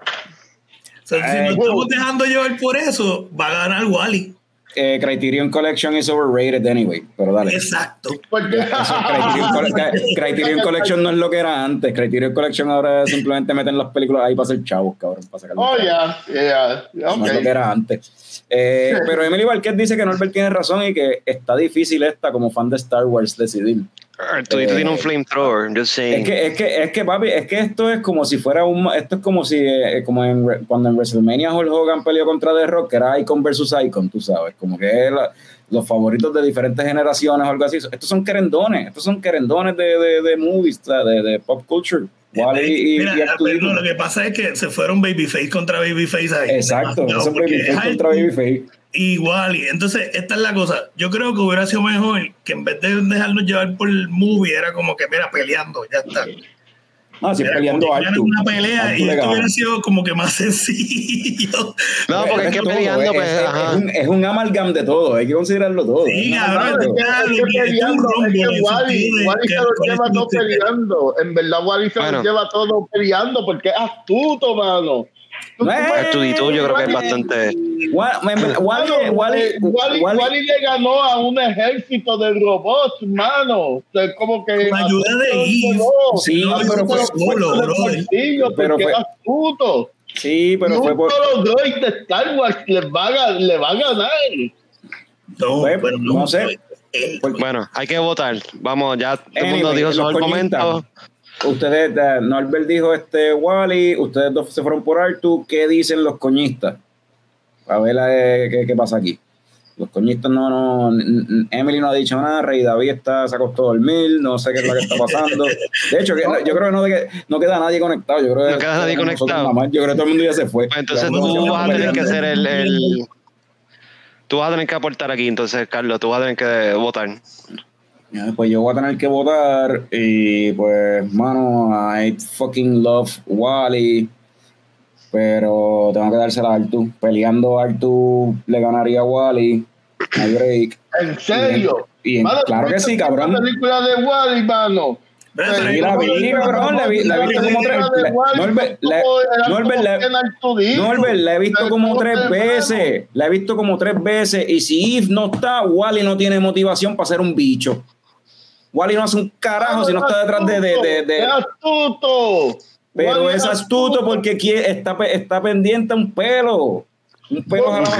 O sea, si nos estamos dejando llevar por eso, va a ganar Wally. Eh, Criterion Collection is overrated anyway, pero dale. Exacto. Porque Criterion, Collection no es lo que era antes. Criterion Collection ahora simplemente meten las películas ahí para hacer chavos, cabrón. Para sacar Oh, ya, ya. No es lo que era antes. Eh, pero Emily Valquez dice que Norbert tiene razón y que está difícil esta como fan de Star Wars decidir. Artudito Eh, tiene un flamethrower, just Es saying. que, es que, es que, papi, es que esto es como si fuera un, esto es como si, eh, como en, cuando en WrestleMania Hulk Hogan peleó contra The Rock, que era Icon versus Icon, tú sabes, como que la- los favoritos de diferentes generaciones o algo así. Estos son querendones, estos son querendones de, de, de movies, de, de pop culture. Wally y, Mira, y pero lo que pasa es que se fueron Babyface contra Babyface ahí. Exacto, eso es porque Babyface es contra Artu Babyface. Y. Entonces, esta es la cosa. Yo creo que hubiera sido mejor que en vez de dejarnos llevar por el movie, era como que, mira, peleando, ya está. No, si Era peleando Artu. una pelea Artu y esto hubiera sido como que más sencillo. No, porque es que todo, peleando, es, pues, es- ajá. es un, es un amalgam de todo, hay que considerarlo todo. Sí, cabrón, peleando, es que Wally, se lo lleva todo peleando. En verdad, Wally se lo lleva todo peleando porque es astuto, mano. Tú- tú Eh, Artudito yo creo que es bastante... Wally, eh, le ganó a un ejército de robots, mano. Es como que. Con ayuda de Eve. Sí, pero fue solo, brother. Pero fue- astuto. Sí, pero fue por. solo droid de Star Wars le va a, ga- le va a ganar. No, pero no, sé. eh, por- Bueno, hay que votar. Vamos, ya todo el mundo dijo su los argumento. Ustedes, eh, Norbert dijo este Wally, ustedes dos se fueron por Artu. ¿Qué dicen los coñistas? A ver eh, qué, qué pasa aquí. Los coñistas no, no, Emily no ha dicho nada, Rey David está, se acostó a dormir, no sé qué es lo que está pasando. De hecho, que, yo creo que no, queda nadie conectado. Yo creo que No queda nadie conectado. más. Yo creo que todo el mundo ya se fue. Pues entonces tú vas a tener que el, el- Tú vas a tener que aportar aquí, entonces, Carlos, tú vas a tener que votar. Pues yo voy a tener que votar y pues, mano, I fucking love Wally, pero tengo que dársela a Artu. Peleando Artu le ganaría a Wally, hay break. En serio. Y en- Mano, claro que sí, cabrón. La película de Wally, mano. Sí, la vi, cabrón, la vi, la he visto como tres Norbert, la- he visto como tres veces. La he visto como tres veces. Y si Eve no está, Wally no tiene motivación para ser un bicho. Wally no hace un carajo si no está detrás de. de, de- de- ¡Es astuto! pero es astuto porque está, está pendiente a un pelo. Un pelo jalado.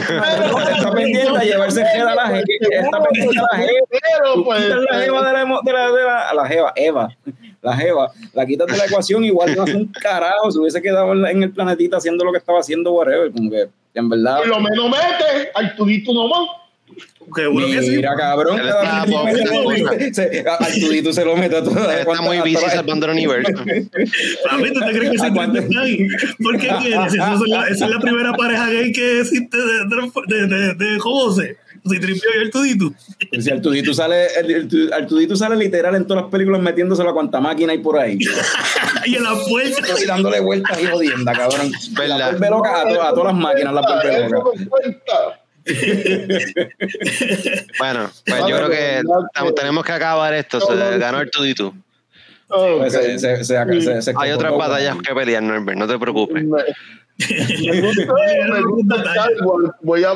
Está pendiente a llevarse el head a la jeva. Está pendiente a la jeva. La jeva de la, de la, de la, a la jeva, Eva, la jeva, la quitas de la ecuación, igual no hace un carajo, se hubiese quedado en, la- el planetita haciendo lo que estaba haciendo, whatever, como que, en verdad, por lo menos mete al tudito nomás. Qué bueno que sí. mira, cabrón, Él está poco. se- a- al tudito se lo mete a todas. Él está muy busy salvando el universo. Papi, ¿tú te crees que está ahí? ¿Por qué quieres? Esa es la, primera pareja gay que existe de, de, de, de José. Si tripió y el tudito. Si al tudito sale, tudito sale literal en todas las películas metiéndoselo a cuanta máquina hay por ahí. Y en la puerta. y dándole vueltas y jodienda, cabrón. Verdad. La vuelve loca a, to- a todas las máquinas, la vuelve loca. Bueno, pues yo creo que tenemos que acabar esto. Se ganó el se- se- se Hay otras batallas que pelear, Norbert, no te preocupes. Me, me gusta, me gusta el Cowboy. Voy a.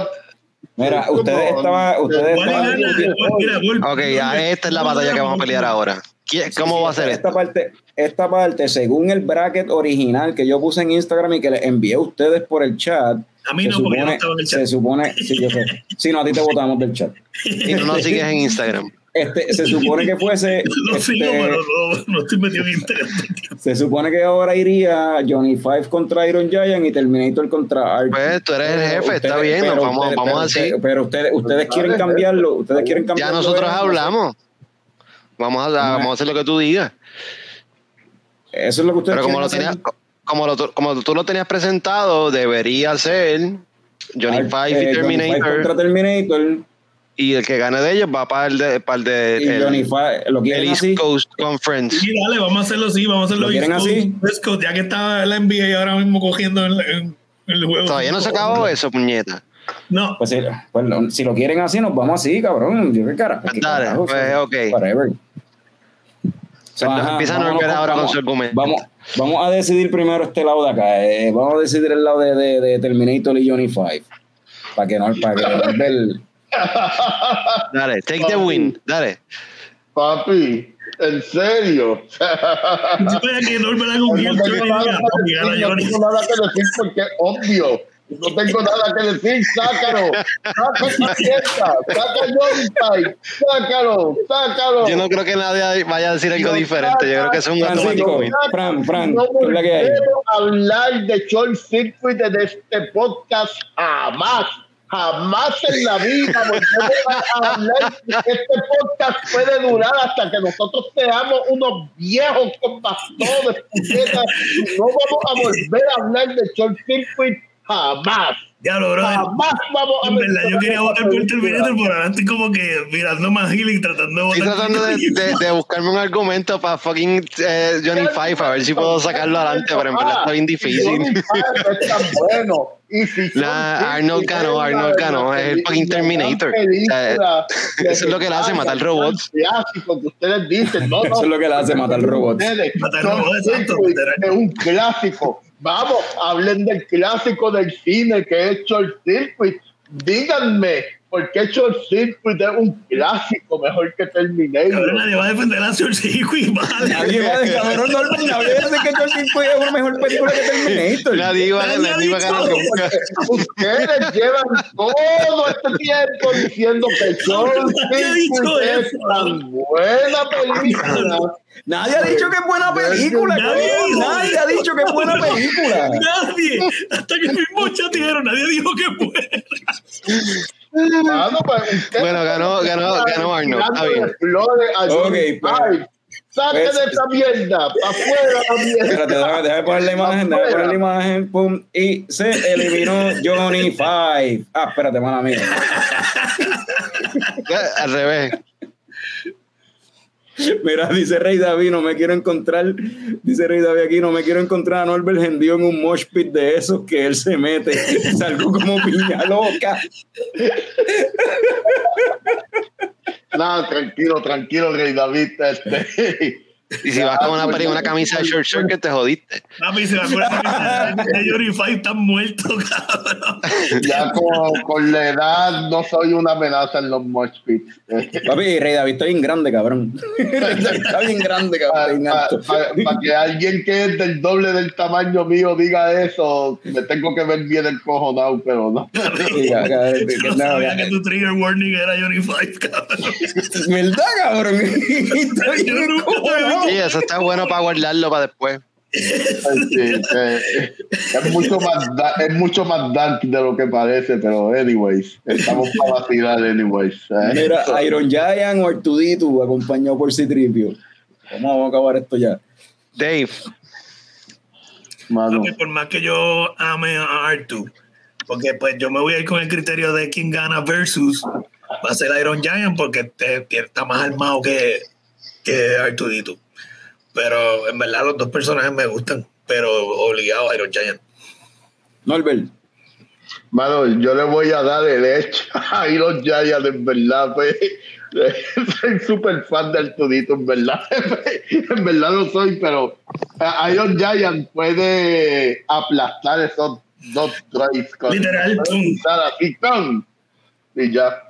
Mira, ustedes estaban, ustedes ¿Cuál estaban. Ok, ya esta es la batalla que vamos a pelear ahora. ¿Quién- ¿Cómo va a ser esta esto? parte, esta parte, según el bracket original que yo puse en Instagram y que les envié a ustedes por el chat, A mí se no, porque yo no supone, estaba en el se chat. supone, sí, yo sé, sí, no, a ti te votamos del chat. Y no nos sigues en Instagram. Este, se supone que fuese, Lo sigo, este, pero no, no estoy metido en internet. se supone que ahora iría Johnny Five contra Iron Giant y Terminator contra Archie. Pues tú eres el jefe, está bien, pero vamos, ustedes- vamos pero así. ustedes- Pero ustedes, ustedes quieren cambiarlo, ustedes quieren Ya cambiarlo. nosotros de- hablamos. Vamos a, vamos a hacer lo que tú digas. Eso es lo que ustedes Pero como, lo quieren tenías, como, lo- como tú lo tenías presentado, debería ser Johnny Ar- Five y eh, Johnny Five Terminator. contra Terminator Y el que gane de ellos va para el de, para el de y el- Johnny Five, lo el East así. Coast Conference. Sí, dale, vamos a hacerlo así, vamos a hacerlo ¿Lo East Coast, así? West Coast, ya que está la NBA ahora mismo cogiendo en, en- en el juego. Todavía no se acabó eso, puñeta. No, Pues, si, pues, lo- si lo quieren así, nos vamos así, cabrón. Yo qué cara. Qué dale, carajo, pues, ok. Whatever. Ajá, empieza a volver ahora con vamos- su argumento. Vamos, vamos a decidir primero este lado de acá. eh, vamos a decidir el lado de, de, de Terminator y Johnny Five. Para que no, para que no el- Dale, take the win. Dale. Papi, en serio. yo estoy aquí, no me la No cogí el tengo nada Johnny, que para decir, pegar a no Johnny. tengo nada que decir porque es obvio. No tengo nada que decir, sácalo. Saca esa fiesta. Saca Johnny Five. Sácalo, sácalo. Yo no creo que nadie vaya a decir algo diferente. Yo creo que es un automático. Fran, Fran, no ¿qué es la que hay? hablar de Short Circuit en este podcast jamás. Jamás en la vida volvemos a hablar. Este podcast puede durar hasta que nosotros seamos unos viejos con bastones, puñetas. No vamos a volver a hablar de Short Circuit jamás. Ya lo, bro. Jamás vamos a En verdad, yo quería votar por. Terminator, pero ahora estoy como que mirando más Hill y tratando de votar. Estoy tratando de, por de- de buscarme un argumento para fucking eh, Johnny Five a ver si puedo sacarlo adelante, pero en verdad está bien difícil. Johnny Five no es tan bueno. Y si Nah, Arnold ganó, Arnold ganó, es el fucking Terminator. eso es lo que él hace, matar robots. Clásico que ustedes dicen, no, no. Eso es lo que él hace, matar robots. Matar robots, exacto. Es un clásico. Vamos, hablen del clásico del cine que es Short Circuit. Díganme, ¿por qué Short Circuit es un clásico mejor que Terminator? Cabrón, nadie va a defender a Sir Circuit, vale. Nadie va a decir, cabrón, no, no, nadie va a decir que Johnny Five es una mejor película que Terminator. Nadie iba, a- ganar nunca. Ustedes llevan todo este tiempo diciendo que Short Circuit es tan buena película. Nadie ha dicho que es buena película, Nadie. Nadie ha dicho que es buena película. Nadie, hasta que mismo chatearon, nadie dijo que fue. Mano, pues, ustedes Bueno, ganó- ganó- ganó Arnold, está bien. tirándole flores a Ok, Johnny pero- pues- esa mierda, para afuera la mierda. Espérate, déjame, déjame poner la imagen, déjame poner la imagen, pum, y se eliminó Johnny Five. Ah, espérate, mala mía. Al revés. Mira, dice Rey David, no me quiero encontrar, dice Rey David aquí, no me quiero encontrar a Norbert Gendio en un mosh pit de esos que él se mete. Salgo como piña loca. Nada, tranquilo, tranquilo, Rey David. Este, Y si vas con una, una camisa de short short que te jodiste. Papi, se me acuerda que Johnny Five está muerto, cabrón. ya con, con la edad no soy una amenaza en los mosh pits. Papi, Rey David está bien grande, cabrón. está bien grande, cabrón. Para que alguien que es del doble del tamaño mío diga eso, me tengo que ver bien el cojonado, pero no. Ya, ya, Yo que- no no, sabía ya. que tu trigger warning era Five, cabrón. ¿Verdad, cabrón? Está bien Sí, eso está bueno para guardarlo para después. Sí, eh, es mucho más da- es mucho más dark de lo que parece, pero anyways, estamos para vacilar anyways. eh. Mira, Iron Giant o Artudito acompañado por Citripio. ¿Cómo vamos a acabar esto ya? Dave, Mano. Por más que yo ame a Artu, porque pues yo me voy a ir con el criterio de quién gana versus va a ser Iron Giant porque te- te- está más armado que, que Artudito. Pero en verdad los dos personajes me gustan, pero obligado a Iron Giant. Norbert. Mano, yo le voy a dar el edge a Iron Giant, en verdad. Pues, soy súper fan del Tudito, en verdad. en verdad lo soy, pero Iron Giant puede aplastar esos dos drives. con- Literal, tum, y ya.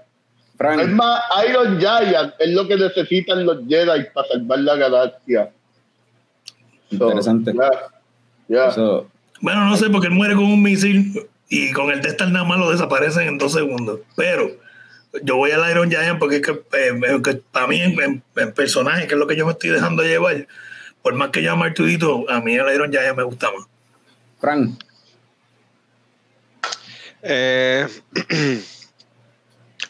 Es más, Iron Giant es lo que necesitan los Jedi para salvar la galaxia. So, Interesante. Bueno, no sé, porque él muere con un misil y con el Testar nada más lo desaparecen en dos segundos. Pero yo voy al Iron Giant porque es que, eh, que para mí, en, en- en personaje, que es lo que yo me estoy dejando llevar, por más que yo ame a Artudito, a mí el Iron Giant me gusta más. Frank. eh,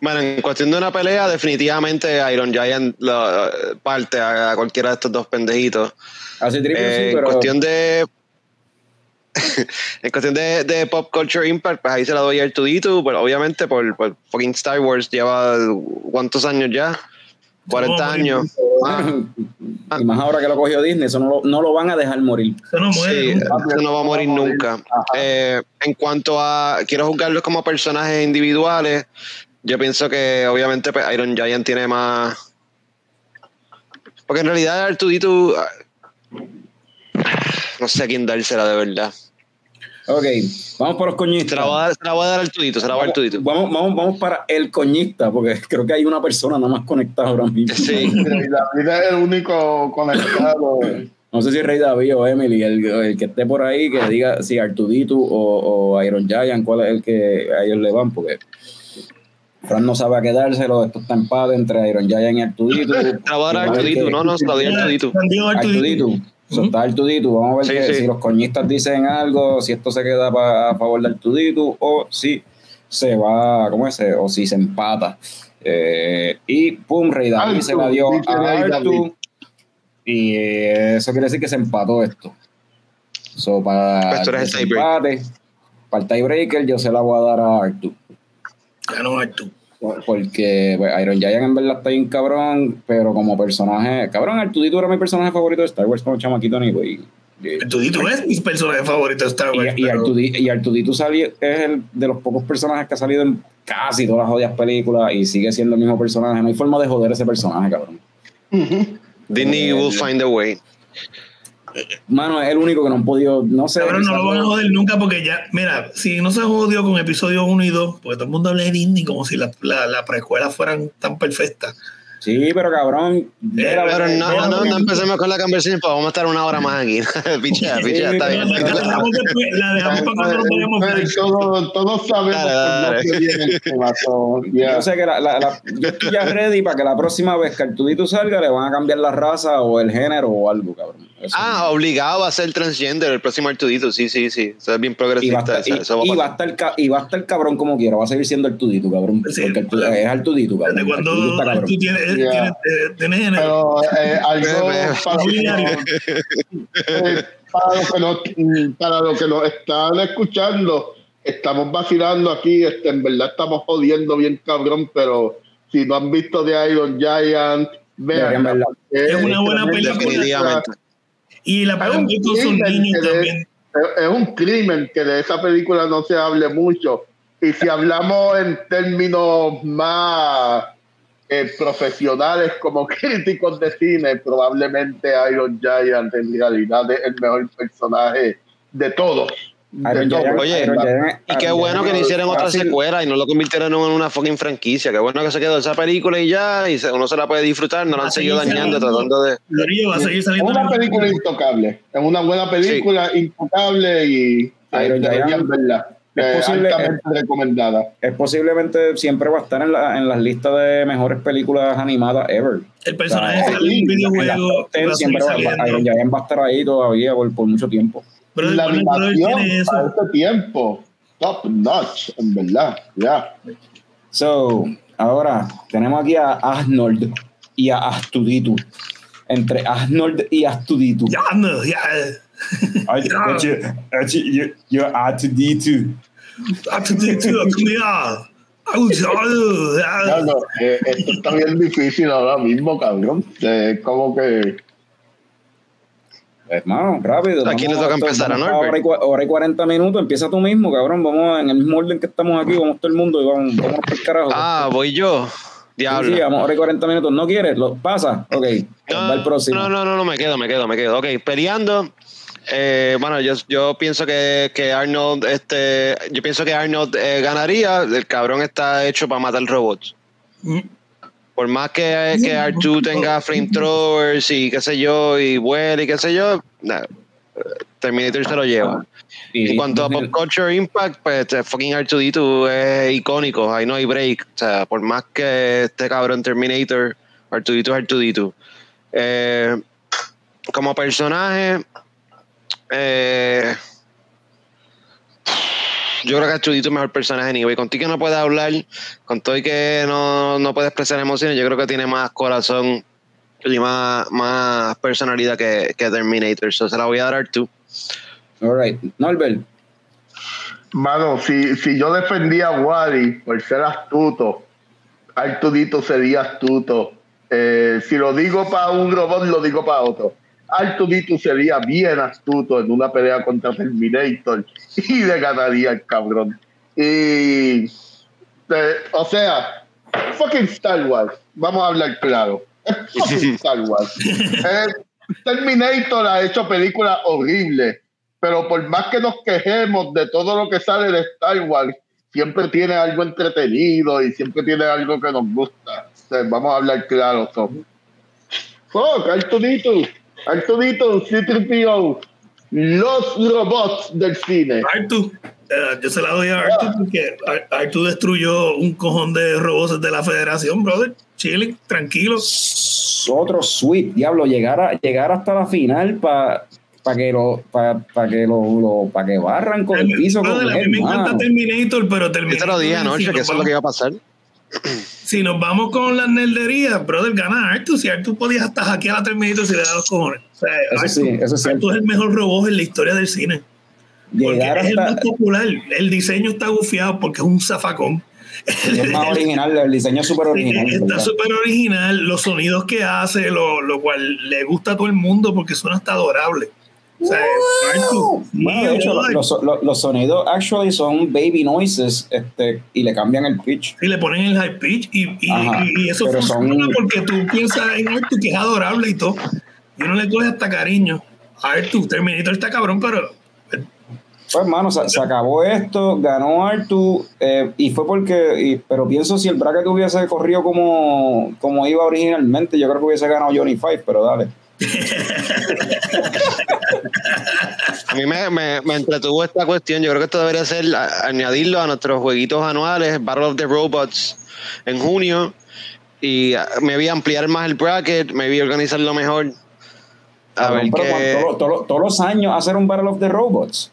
bueno, en cuestión de una pelea, definitivamente Iron Giant lo- parte a cualquiera de estos dos pendejitos. Eh, sí, en cuestión de en cuestión de, de pop culture impact pues ahí se la doy a Artudito pero obviamente por, por fucking Star Wars lleva cuántos años ya 40 No, años y más ahora que lo cogió Disney, eso no lo, no lo van a dejar morir. Eso no muere. Sí, nunca. eso no va a morir nunca. Eh, en cuanto a quiero juzgarlos como personajes individuales, yo pienso que obviamente pues, Iron Giant tiene más. Porque en realidad Artudito ah, no sé a quién dársela de verdad. Ok, vamos por los coñistas. Se la voy a dar, se la voy a dar a Artudito, se la voy a dar a Artudito. Vamos, vamos, vamos para el coñista, porque creo que hay una persona nada más conectada ahora mismo. Sí. Rey David es el único conectado. No sé si Rey David o Emily, el, el que esté por ahí, que diga si Artudito o, o Iron Giant, cuál es el que a ellos le van, porque Fran no sabe a quedárselo, esto está empate entre Iron Giant y Artudito. Se la voy a dar a Artudito, no, no, se la doy a Artudito. Artudito. Está Artudito. Vamos a ver Sí, que sí. si los coñistas dicen algo, si esto se queda pa- a favor de Artudito o si se va, ¿cómo es? O si se empata. Eh, y pum, Rey David Artu, se la dio a Artu. Y eh, eso quiere decir que se empató esto. So, para Pues el empate, para el tiebreaker, yo se la voy a dar a Artu. Ganó Artu. Porque pues, Iron Giant en verdad está bien cabrón, pero como personaje, cabrón, Artudito era mi personaje favorito de Star Wars como chamaquito ni güey. Y, Artudito es mi personaje favorito de Star Wars. y, pero- y Artudito salió, es el de los pocos personajes que ha salido en casi todas las jodidas películas y sigue siendo el mismo personaje. No hay forma de joder ese personaje, cabrón. Disney will find a way. Mano, es el único que no han podido, no sé. Cabrón, no lo van a joder nunca porque ya, mira, si no se jodió con episodio 1 y 2, porque todo el mundo habla de Disney como si las la, la precuelas fueran tan perfectas. Sí, pero cabrón. mira, Pero no, no, no, empecemos con la conversación, pues vamos a estar una hora más aquí. picha, picha, está bien. La dejamos, después- la dejamos para cuando nos vayamos. Todos, todos sabemos Dale, dale. por lo que viene el tema, so, yeah. Yo sé que la, la- la- yo estoy ya ready para que la próxima vez que Artudito salga le van a cambiar la raza o el género o algo, cabrón. Eso- Ah, obligado a ser transgender el próximo Artudito, sí, sí, sí. Eso es bien y va, a progresista. estar, y, va a estar y va a estar cabrón como quiera, va a seguir siendo Artudito, cabrón. Sí, porque es Artudito, cabrón. Artudito cuando está cabrón. tú tienes, Yeah. tienes. Pero eh, algo para, eh, para, los que nos, para los que nos están escuchando, estamos vacilando aquí, este, en verdad estamos jodiendo bien cabrón, pero si no han visto de Iron Giant, vean. Es una buena película. Y la Es pueden un, también. es- es un crimen que de esa película no se hable mucho. Y si hablamos en términos más eh, profesionales como críticos de cine, probablemente Iron Giant en realidad es el mejor personaje de todos. Iron De todos. Giant- Oye, Iron Giant- Y qué bueno que Giant le hicieron otra secuela y no lo convirtieron en una fucking franquicia. Qué bueno que se quedó esa película y ya, y uno se la puede disfrutar, no la han seguido dañando, tratando de. Lorillo va a seguir Es saliendo. una película intocable, es una buena película, intocable y eh, Iron Giant. Es Eh, posible- altamente recomendada. Es posiblemente siempre va a estar en, la, en las listas de mejores películas animadas ever. El personaje O sea, sale en un sí, En las videojuego. top 10 va a seguir siempre va, saliendo. Iron Giant va a estar ahí todavía por, por mucho tiempo. Pero la Warner Brothers tiene animación eso. a este tiempo, top notch, en verdad. Ya. So, ahora tenemos aquí a Arnold y a Astuditu. Entre Arnold y Astuditu. Ya, no, ya. Yo, Astuditu. Au, ya. Ya, no, eh, esto está bien difícil ahora mismo, cabrón. Eh, como que Hermano, rápido. ¿A quién le toca empezar? ¿A? Hora y, hora y 40 minutos, empieza tú mismo, cabrón. Vamos en el mismo orden que estamos aquí, vamos todo el mundo y vamos, vamos por el carajo. Ah, voy yo. Sí, Diablo. sí, vamos hora y 40 minutos. ¿No quieres? ¿Lo pasa? Ok, va el próximo. No, no, no, no, me quedo, me quedo, me quedo. Ok, peleando. eh, bueno, yo, yo pienso que, que Arnold, este, yo pienso que Arnold eh, ganaría. El cabrón está hecho para matar robots. Mm. Por más que, que R2 tenga flamethrowers y qué sé yo, y vuela y qué sé yo, nah, Terminator se lo lleva. Y- En cuanto a Pop Culture Impact, pues eh, fucking R2D2 es icónico, ahí no hay break. O sea, por más que este cabrón Terminator, R2D2 es R2D2. Eh, como personaje, eh, yo creo que R2D2 es el mejor personaje anyway. Contigo que no puede hablar, con todo y que no, no puede expresar emociones, yo creo que tiene más corazón y más, más personalidad que, que Terminator. So, se la voy a dar a R2. All right. Norbert. Mano, si, si yo defendía a Wally por ser astuto, Artudito sería astuto. Eh, si lo digo para un robot, lo digo para otro. Artudito sería bien astuto en una pelea contra Terminator y le ganaría el cabrón. Y, eh, o sea, fucking Star Wars. Vamos a hablar claro. Es fucking Star Wars. Eh, Terminator ha hecho películas horribles pero por más que nos quejemos de todo lo que sale de Star Wars, siempre tiene algo entretenido y siempre tiene algo que nos gusta. O sea, vamos a hablar claro. So. Fuck, Artudito, Artudito, C-3PO, los robots del cine. Artu, eh, yo se la doy a Artu porque Ar- Artu destruyó un cojón de robots de la federación, brother. Chilling, tranquilo. Otro sweep, diablo, llegar, a, llegar hasta la final para que lo para que lo, lo- pa' que barran con el piso con a mí él, me encanta mano. Terminator, pero Terminator. te lo dije anoche, que eso es lo que iba a pasar. Si nos vamos con las nerderías, brother, gana Artu. Si Artu podías hasta hackear a Terminator si le da los cojones. O sea, Eso sí, eso es el mejor robot en la historia del cine. Porque es el más popular. El diseño está bufiado porque es un zafacón. es más original, el diseño es súper original. Está súper original, los sonidos que hace, lo, lo cual le gusta a todo el mundo porque suena hasta adorable. O sea, Artu, Bueno, de hecho, los, los- los sonidos actually son baby noises este, y le cambian el pitch. y le ponen el high pitch y, y, Ajá, y- y eso pero funciona son- porque tú piensas en Artu que es adorable y todo. Y uno le coge hasta cariño. Artu, Terminator está cabrón, pero Pues, hermano, se, se acabó esto, ganó Artu, eh, y fue porque, y- pero pienso si el bracket hubiese corrido como, como iba originalmente, yo creo que hubiese ganado Johnny Five, pero dale. A mí me, me, me entretuvo esta cuestión. Yo creo que esto debería ser a- añadirlo a nuestros jueguitos anuales, Battle of the Robots en junio. Y ah, me vi ampliar más el bracket, me vi organizarlo mejor. A ver pero cuando- los- todos los años hacer un Battle of the Robots.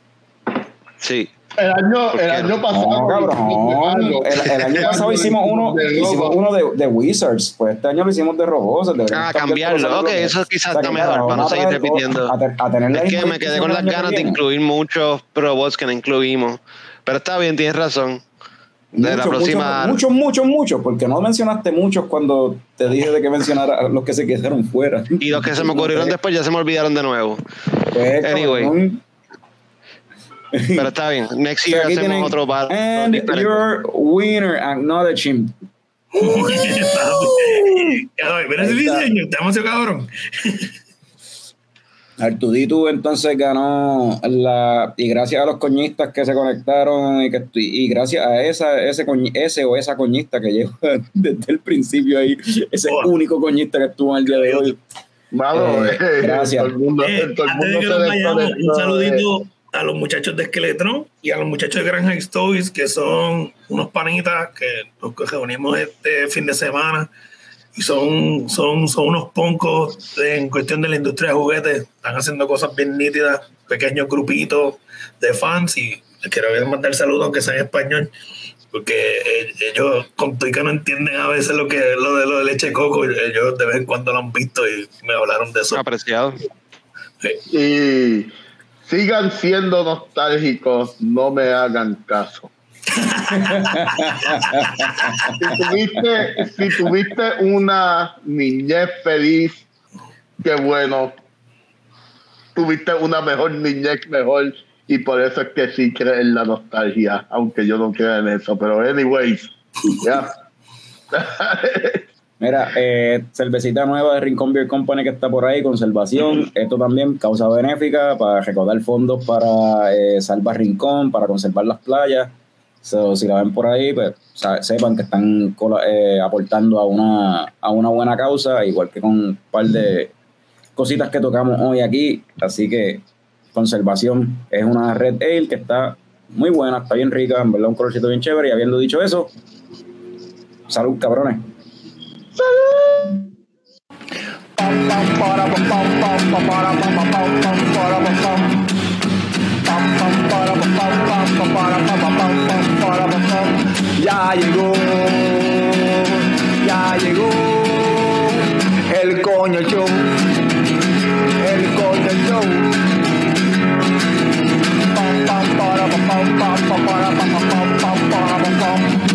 Sí. El año, ¿Por el año pasado. No, cabrón. El, el año pasado hicimos uno, De hicimos uno de, de Wizards, pues este año lo hicimos de robots. Ah, cambiarlo. Ok, eso quizás O sea, está mejor, para no seguir repitiendo. A, te- a tener la Es que me quedé con las ganas de incluir muchos robots que no incluimos. Pero está bien, tienes razón. De la Muchos, próxima. Muchos, muchos, muchos, porque no mencionaste muchos cuando te dije de que mencionara a los que se quedaron fuera. Y los que se me ocurrieron después ya se me olvidaron de nuevo. Pues, Anyway. cabrón. Pero está bien. Next year hacemos tienen, otro battle. And diferente. your winner, acknowledge him. Mira ese diseño, está demasiado cabrón. Artudito entonces ganó la y gracias a los coñistas que se conectaron y, que, y gracias a esa ese ese o esa coñista que llegó desde el principio ahí ese único coñista que estuvo en el día de hoy Mano, Eh, gracias. Todo el mundo, Eh, todo el antes de mundo que se nos vayamos, un saludito a los muchachos de Skeletron y a los muchachos de Granja Toys, que son unos panitas que nos reunimos este fin de semana y son, son, son unos poncos en cuestión de la industria de juguetes. Están haciendo cosas bien nítidas, pequeños grupitos de fans y les quiero mandar saludos, aunque sea en español, porque eh, ellos con que no entienden a veces lo que lo de lo de leche de coco, ellos de vez en cuando lo han visto y me hablaron de eso. Apreciado. Y sigan siendo nostálgicos, no me hagan caso. si, tuviste, si tuviste una niñez feliz, qué bueno. Tuviste una mejor niñez mejor y por eso es que sí crees en la nostalgia, aunque yo no crea en eso. Pero anyways, ya. Mira, eh, cervecita nueva de Rincón Beer Company que está por ahí, conservación. Esto también causa benéfica para recaudar fondos para eh, salvar Rincón, para conservar las playas. So, si la ven por ahí, pues sepan que están eh, aportando a una, a una buena causa, igual que con un par de cositas que tocamos hoy aquí. Así que conservación es una red ale que está muy buena, está bien rica, en verdad un colorcito bien chévere. Y habiendo dicho eso, salud cabrones. Ya llegó, ya llegó el coño show, el coño show. Pam, pam, para, pam, pam, pam, para, pam, pam, pam, para, pam,